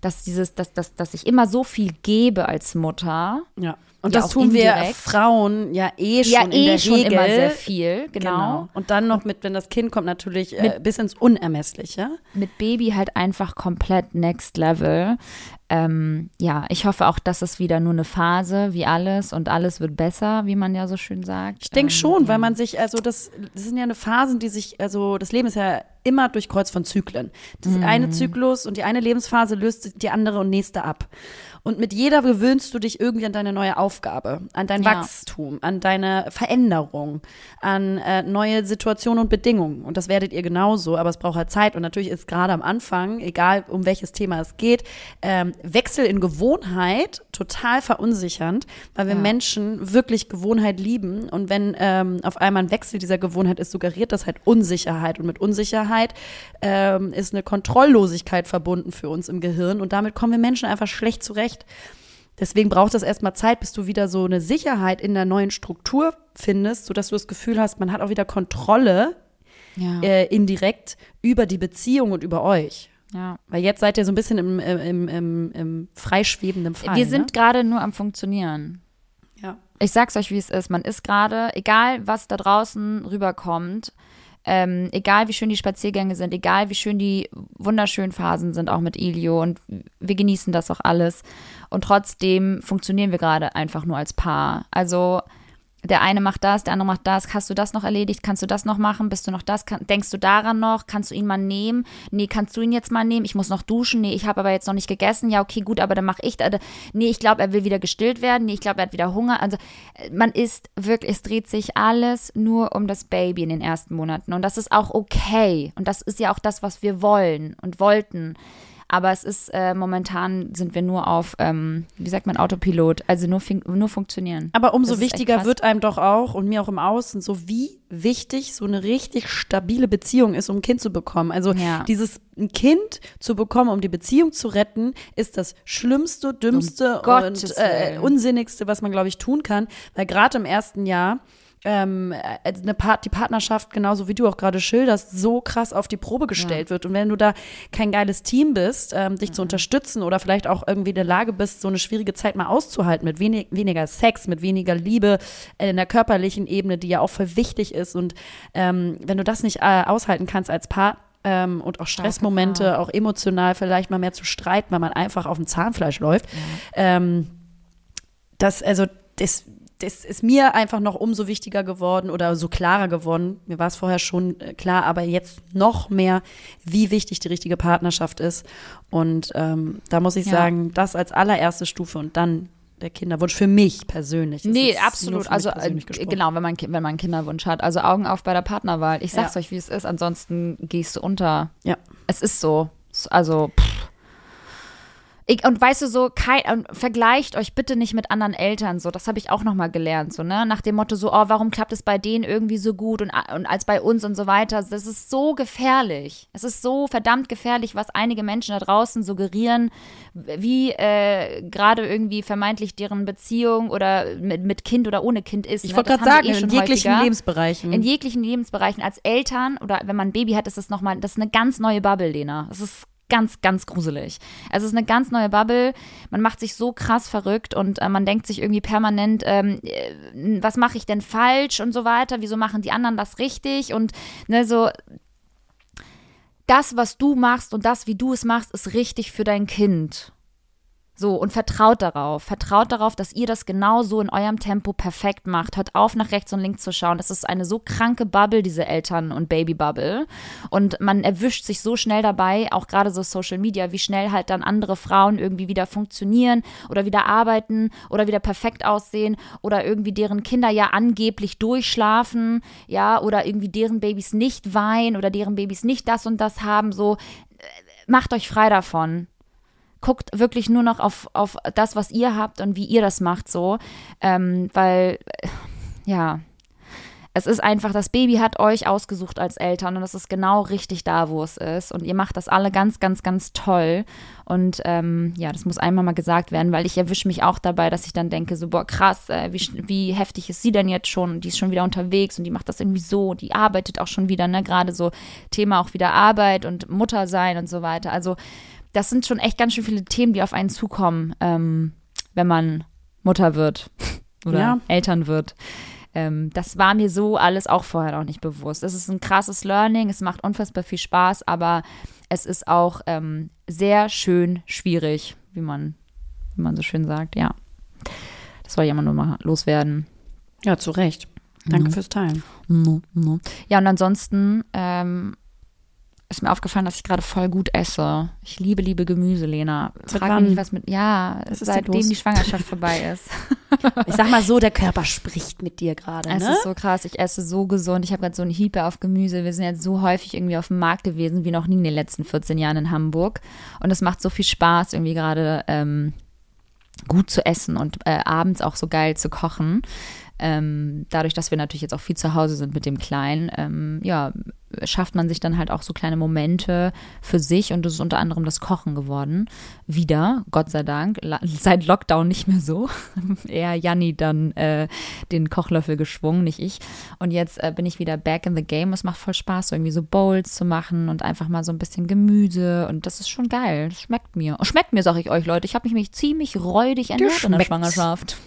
dass dieses, dass, dass, dass ich immer so viel gebe als Mutter. ja. Und Ja, das tun wir indirekt. Frauen ja eh schon ja, in eh der schon Regel. immer sehr viel, genau. Genau. Und dann noch mit, wenn das Kind kommt, natürlich äh, bis ins Unermessliche. mit Baby halt einfach komplett next level. Ähm, ja, ich hoffe auch, dass es wieder nur eine Phase, wie alles und alles wird besser, wie man ja so schön sagt. Ich denke Ähm, schon, weil man sich, also das, das sind ja eine Phasen, die sich, also das Leben ist ja immer durchkreuzt von Zyklen. Das Mhm. eine Zyklus und die eine Lebensphase löst die andere und nächste ab. Und mit jeder gewöhnst du dich irgendwie an deine neue Aufgabe, an dein Ja. Wachstum, an deine Veränderung, an äh, neue Situationen und Bedingungen. Und das werdet ihr genauso, aber es braucht halt Zeit. Und natürlich ist gerade am Anfang, egal um welches Thema es geht, ähm, Wechsel in Gewohnheit total verunsichernd, weil wir Ja. Menschen wirklich Gewohnheit lieben. Und wenn ähm, auf einmal ein Wechsel dieser Gewohnheit ist, suggeriert das halt Unsicherheit. Und mit Unsicherheit ähm, ist eine Kontrolllosigkeit verbunden für uns im Gehirn. Und damit kommen wir Menschen einfach schlecht zurecht. Deswegen braucht es erstmal Zeit, bis du wieder so eine Sicherheit in der neuen Struktur findest, sodass du das Gefühl hast, man hat auch wieder Kontrolle Ja. äh, indirekt über die Beziehung und über euch. Ja. Weil jetzt seid ihr so ein bisschen im, im, im, im freischwebenden Fall. Wir sind ne? gerade nur am Funktionieren. ja. Ich sag's euch, wie es ist. Man ist gerade, egal was da draußen rüberkommt, ähm, egal wie schön die Spaziergänge sind, egal wie schön die wunderschönen Phasen sind, auch mit Ilio und wir genießen das auch alles. Und trotzdem funktionieren wir gerade einfach nur als Paar. Also der eine macht das, der andere macht das. Hast du das noch erledigt? Kannst du das noch machen? Bist du noch das? Kann, denkst du daran noch? Kannst du ihn mal nehmen? Nee, kannst du ihn jetzt mal nehmen? Ich muss noch duschen. Nee, ich habe aber jetzt noch nicht gegessen. Ja, okay, gut, aber dann mache ich. da- Nee, ich glaube, er will wieder gestillt werden. Nee, ich glaube, er hat wieder Hunger. Also äh, man ist wirklich, es dreht sich alles nur um das Baby in den ersten Monaten. Und das ist auch okay. Und das ist ja auch das, was wir wollen und wollten. Aber es ist äh, momentan sind wir nur auf, ähm, wie sagt man, Autopilot. Also nur, nur funktionieren. Aber umso Das wichtiger wird einem doch auch und mir auch im Außen so, wie wichtig so eine richtig stabile Beziehung ist, um ein Kind zu bekommen. Also Ja. dieses ein Kind zu bekommen, um die Beziehung zu retten, ist das Schlimmste, Dümmste Um und äh. Unsinnigste, was man, glaube ich, tun kann. Weil gerade im ersten Jahr ähm, äh, eine Part, die Partnerschaft, genauso wie du auch gerade schilderst, so krass auf die Probe gestellt wird. Und wenn du da kein geiles Team bist, ähm, dich Mhm. zu unterstützen oder vielleicht auch irgendwie in der Lage bist, so eine schwierige Zeit mal auszuhalten mit wenig, weniger Sex, mit weniger Liebe äh, in der körperlichen Ebene, die ja auch voll wichtig ist. Und ähm, wenn du das nicht äh, aushalten kannst als Paar, ähm, und auch Stressmomente, auch emotional vielleicht mal mehr zu streiten, weil man einfach auf dem Zahnfleisch läuft. Ähm, das, also, das, das ist mir einfach noch umso wichtiger geworden oder so klarer geworden. Mir war es vorher schon äh, klar, aber jetzt noch mehr, wie wichtig die richtige Partnerschaft ist. Und ähm, da muss ich Ja. sagen, das als allererste Stufe und dann der Kinderwunsch für mich persönlich. Das Nee, absolut. Also äh, genau, wenn man wenn man einen Kinderwunsch hat. Also Augen auf bei der Partnerwahl. Ich sag's Ja. euch, wie es ist. Ansonsten gehst du unter. Ja. Es ist so. Also pff. Ich, und weißt du so, kein, vergleicht euch bitte nicht mit anderen Eltern so. Das habe ich auch noch mal gelernt so ne, nach dem Motto so, oh, warum klappt es bei denen irgendwie so gut und, und als bei uns und so weiter. Das ist so gefährlich. Es ist so verdammt gefährlich, was einige Menschen da draußen suggerieren, wie äh, gerade irgendwie vermeintlich deren Beziehung oder mit, mit Kind oder ohne Kind ist. Ich ne? wollte Das gerade haben sagen, eh in jeglichen häufiger. Lebensbereichen. In jeglichen Lebensbereichen als Eltern oder wenn man ein Baby hat, ist das nochmal, das ist eine ganz neue Bubble, Lena. Das ist ganz, ganz gruselig. Also es ist eine ganz neue Bubble. Man macht sich so krass verrückt und äh, man denkt sich irgendwie permanent, ähm, äh, was mache ich denn falsch und so weiter? Wieso machen die anderen das richtig? Und ne, so das, was du machst und das, wie du es machst, ist richtig für dein Kind. So, und vertraut darauf. Vertraut darauf, dass ihr das genauso in eurem Tempo perfekt macht. Hört auf, nach rechts und links zu schauen. Das ist eine so kranke Bubble, diese Eltern- und Baby-Bubble. Und man erwischt sich so schnell dabei, auch gerade so Social Media, wie schnell halt dann andere Frauen irgendwie wieder funktionieren oder wieder arbeiten oder wieder perfekt aussehen oder irgendwie deren Kinder ja angeblich durchschlafen, ja, oder irgendwie deren Babys nicht weinen oder deren Babys nicht das und das haben. So, äh, macht euch frei davon guckt wirklich nur noch auf, auf das, was ihr habt und wie ihr das macht, so. Ähm, weil, äh, ja, es ist einfach, das Baby hat euch ausgesucht als Eltern und es ist genau richtig da, wo es ist. Und ihr macht das alle ganz, ganz, ganz toll. Und ähm, ja, das muss einmal mal gesagt werden, weil ich erwische mich auch dabei, dass ich dann denke, so, boah, krass, äh, wie, wie heftig ist sie denn jetzt schon? Und die ist schon wieder unterwegs und die macht das irgendwie so, die arbeitet auch schon wieder, ne? Gerade so Thema auch wieder Arbeit und Mutter sein und so weiter. Also, das sind schon echt ganz schön viele Themen, die auf einen zukommen, ähm, wenn man Mutter wird oder Ja. Eltern wird. Ähm, das war mir so alles auch vorher noch nicht bewusst. Es ist ein krasses Learning, es macht unfassbar viel Spaß, aber es ist auch ähm, sehr schön schwierig, wie man, wie man so schön sagt, ja. Das wollte ich immer nur mal loswerden. ja, zu Recht. Danke Mhm. fürs Teilen. No, no. Ja, und ansonsten ähm, ist mir aufgefallen, dass ich gerade voll gut esse. Ich liebe, liebe Gemüse, Lena. Frag wann? mich nicht, was mit. Ja, Was seitdem die Schwangerschaft vorbei ist. Ich sag mal so, der Körper spricht mit dir gerade, Es ne? ist so krass. Ich esse so gesund. Ich habe gerade so einen Hyper auf Gemüse. Wir sind jetzt so häufig irgendwie auf dem Markt gewesen wie noch nie in den letzten 14 Jahren in Hamburg. Und es macht so viel Spaß, irgendwie gerade ähm, gut zu essen und äh, abends auch so geil zu kochen. Ähm, dadurch, dass wir natürlich jetzt auch viel zu Hause sind mit dem Kleinen, ähm, ja, schafft man sich dann halt auch so kleine Momente für sich und das ist unter anderem das Kochen geworden. Wieder, Gott sei Dank, seit Lockdown nicht mehr so. Eher Janni dann äh, den Kochlöffel geschwungen, nicht ich. Und jetzt äh, bin ich wieder back in the game. Es macht voll Spaß, so irgendwie so Bowls zu machen und einfach mal so ein bisschen Gemüse und das ist schon geil. Das schmeckt mir. Schmeckt mir, sag ich euch, Leute. Ich habe mich, ziemlich räudig ernährt in der. Schwangerschaft.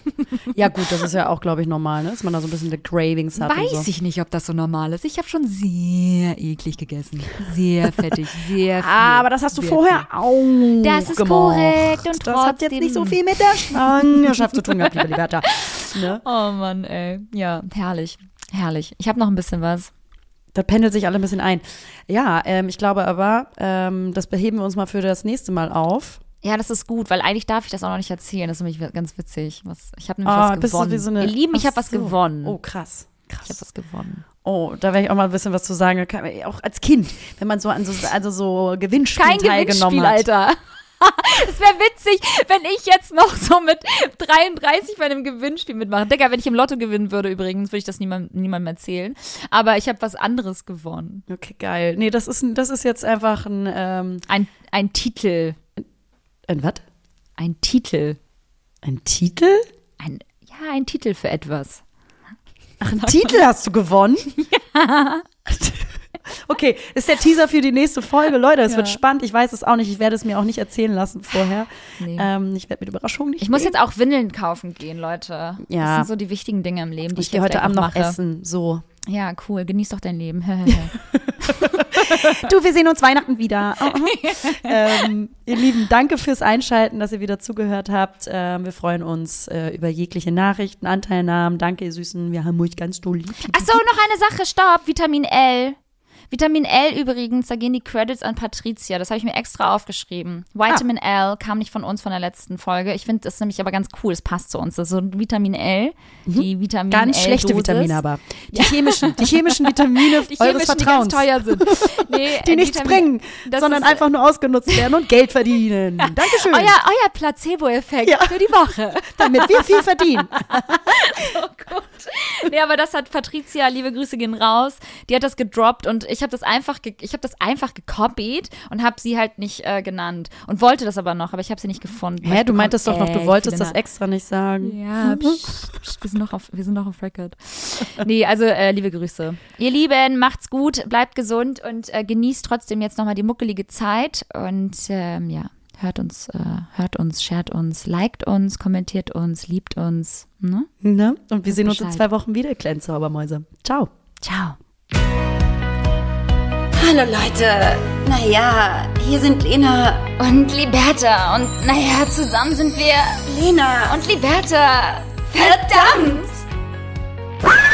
Ja, gut, das ist ja auch, glaube ich, normal, ne? dass man da so ein bisschen die Cravings hat. Weiß so. ich nicht, ob das so normal ist. Ich habe schon sehr eklig gegessen. Sehr fettig, sehr viel. Aber das hast du sehr vorher viel. auch Das ist gemocht. korrekt und Das hat jetzt trotzdem- nicht so viel mit der Schwangerschaft zu tun gehabt, liebe Liberta. Ne? Oh Mann, ey. Ja, herrlich. Herrlich. Ich habe noch ein bisschen was. Das pendelt sich alle ein bisschen ein. Ja, ähm, ich glaube aber, ähm, das beheben wir uns mal für das nächste Mal auf. Ja, das ist gut, weil eigentlich darf ich das auch noch nicht erzählen. Das ist nämlich ganz witzig. Was, ich habe nämlich Ah, was gewonnen. so eine- Ihr Lieben, ich habe was so. gewonnen. Oh, krass. Ich habe Krass. was gewonnen. Oh, da werde ich auch mal ein bisschen was zu sagen. Auch als Kind, wenn man so an so, also so Gewinnspielen Kein teilgenommen Gewinnspiel, hat. Alter. Es wäre witzig, wenn ich jetzt noch so mit 33 bei einem Gewinnspiel mitmache. Digga, wenn ich im Lotto gewinnen würde übrigens, würde ich das niemand, niemandem erzählen. Aber ich habe was anderes gewonnen. Okay, geil. Nee, das ist, ein- das ist jetzt einfach ein, ähm, Ein, ein Titel. ein was? Ein Titel. Ein Titel? Ein, ja, ein Titel für etwas. Ach, einen Titel hast du gewonnen? Ja. Okay, ist der Teaser für die nächste Folge. Leute, es Ja. wird spannend. Ich weiß es auch nicht. Ich werde es mir auch nicht erzählen lassen vorher. Nee. Ähm, ich werde mit Überraschungen nicht Ich muss gehen. jetzt auch Windeln kaufen gehen, Leute. Ja. Das sind so die wichtigen Dinge im Leben, die ich, Ich gehe heute Abend noch mache. essen. So. Ja, cool. Genieß doch dein Leben. Du, wir sehen uns Weihnachten wieder. ähm, ihr Lieben, danke fürs Einschalten, dass ihr wieder zugehört habt. Ähm, wir freuen uns äh, über jegliche Nachrichten, Anteilnahmen. Danke, ihr Süßen. Wir haben euch ganz doll lieb. Ach so, noch eine Sache, stopp. Vitamin L. Vitamin L übrigens, da gehen die Credits an Patricia. Das habe ich mir extra aufgeschrieben. Vitamin L kam nicht von uns von der letzten Folge. Ich finde das nämlich aber ganz cool. Es passt zu uns. Das ist so ein Vitamin L. Die Vitamin Mhm. Ganz L schlechte Dosis. Vitamine aber. Die chemischen, die chemischen Vitamine Die eures chemischen, die Vertrauens. ganz teuer sind. Nee, die äh, nichts Vitamin- bringen, sondern ist, äh, einfach nur ausgenutzt werden und Geld verdienen. Dankeschön. Euer, euer Placebo-Effekt Ja. für die Woche. Damit wir viel verdienen. Oh gut. Nee, aber das hat Patricia, liebe Grüße gehen raus. Die hat das gedroppt und ich habe das einfach, ge ich habe das einfach gekopiert und habe sie halt nicht äh, genannt und wollte das aber noch, aber ich habe sie nicht gefunden. Hä, du meintest doch noch, du wolltest das Na- extra nicht sagen. Ja, pst, pst, wir sind noch auf, wir sind noch auf Record. Nee, also äh, liebe Grüße. Ihr Lieben, macht's gut, bleibt gesund und äh, genießt trotzdem jetzt nochmal die muckelige Zeit und ähm, ja, hört uns, äh, hört uns, shared uns, liked uns, kommentiert uns, liebt uns. Ne? Ne? Und wir sehen uns in Bescheid. zwei Wochen wieder, kleinen Zaubermäuse. Ciao. Ciao. Hallo Leute. Naja, hier sind Lena. Und Liberta. Und naja, zusammen sind wir. Lena. Und Liberta. Verdammt! Verdammt.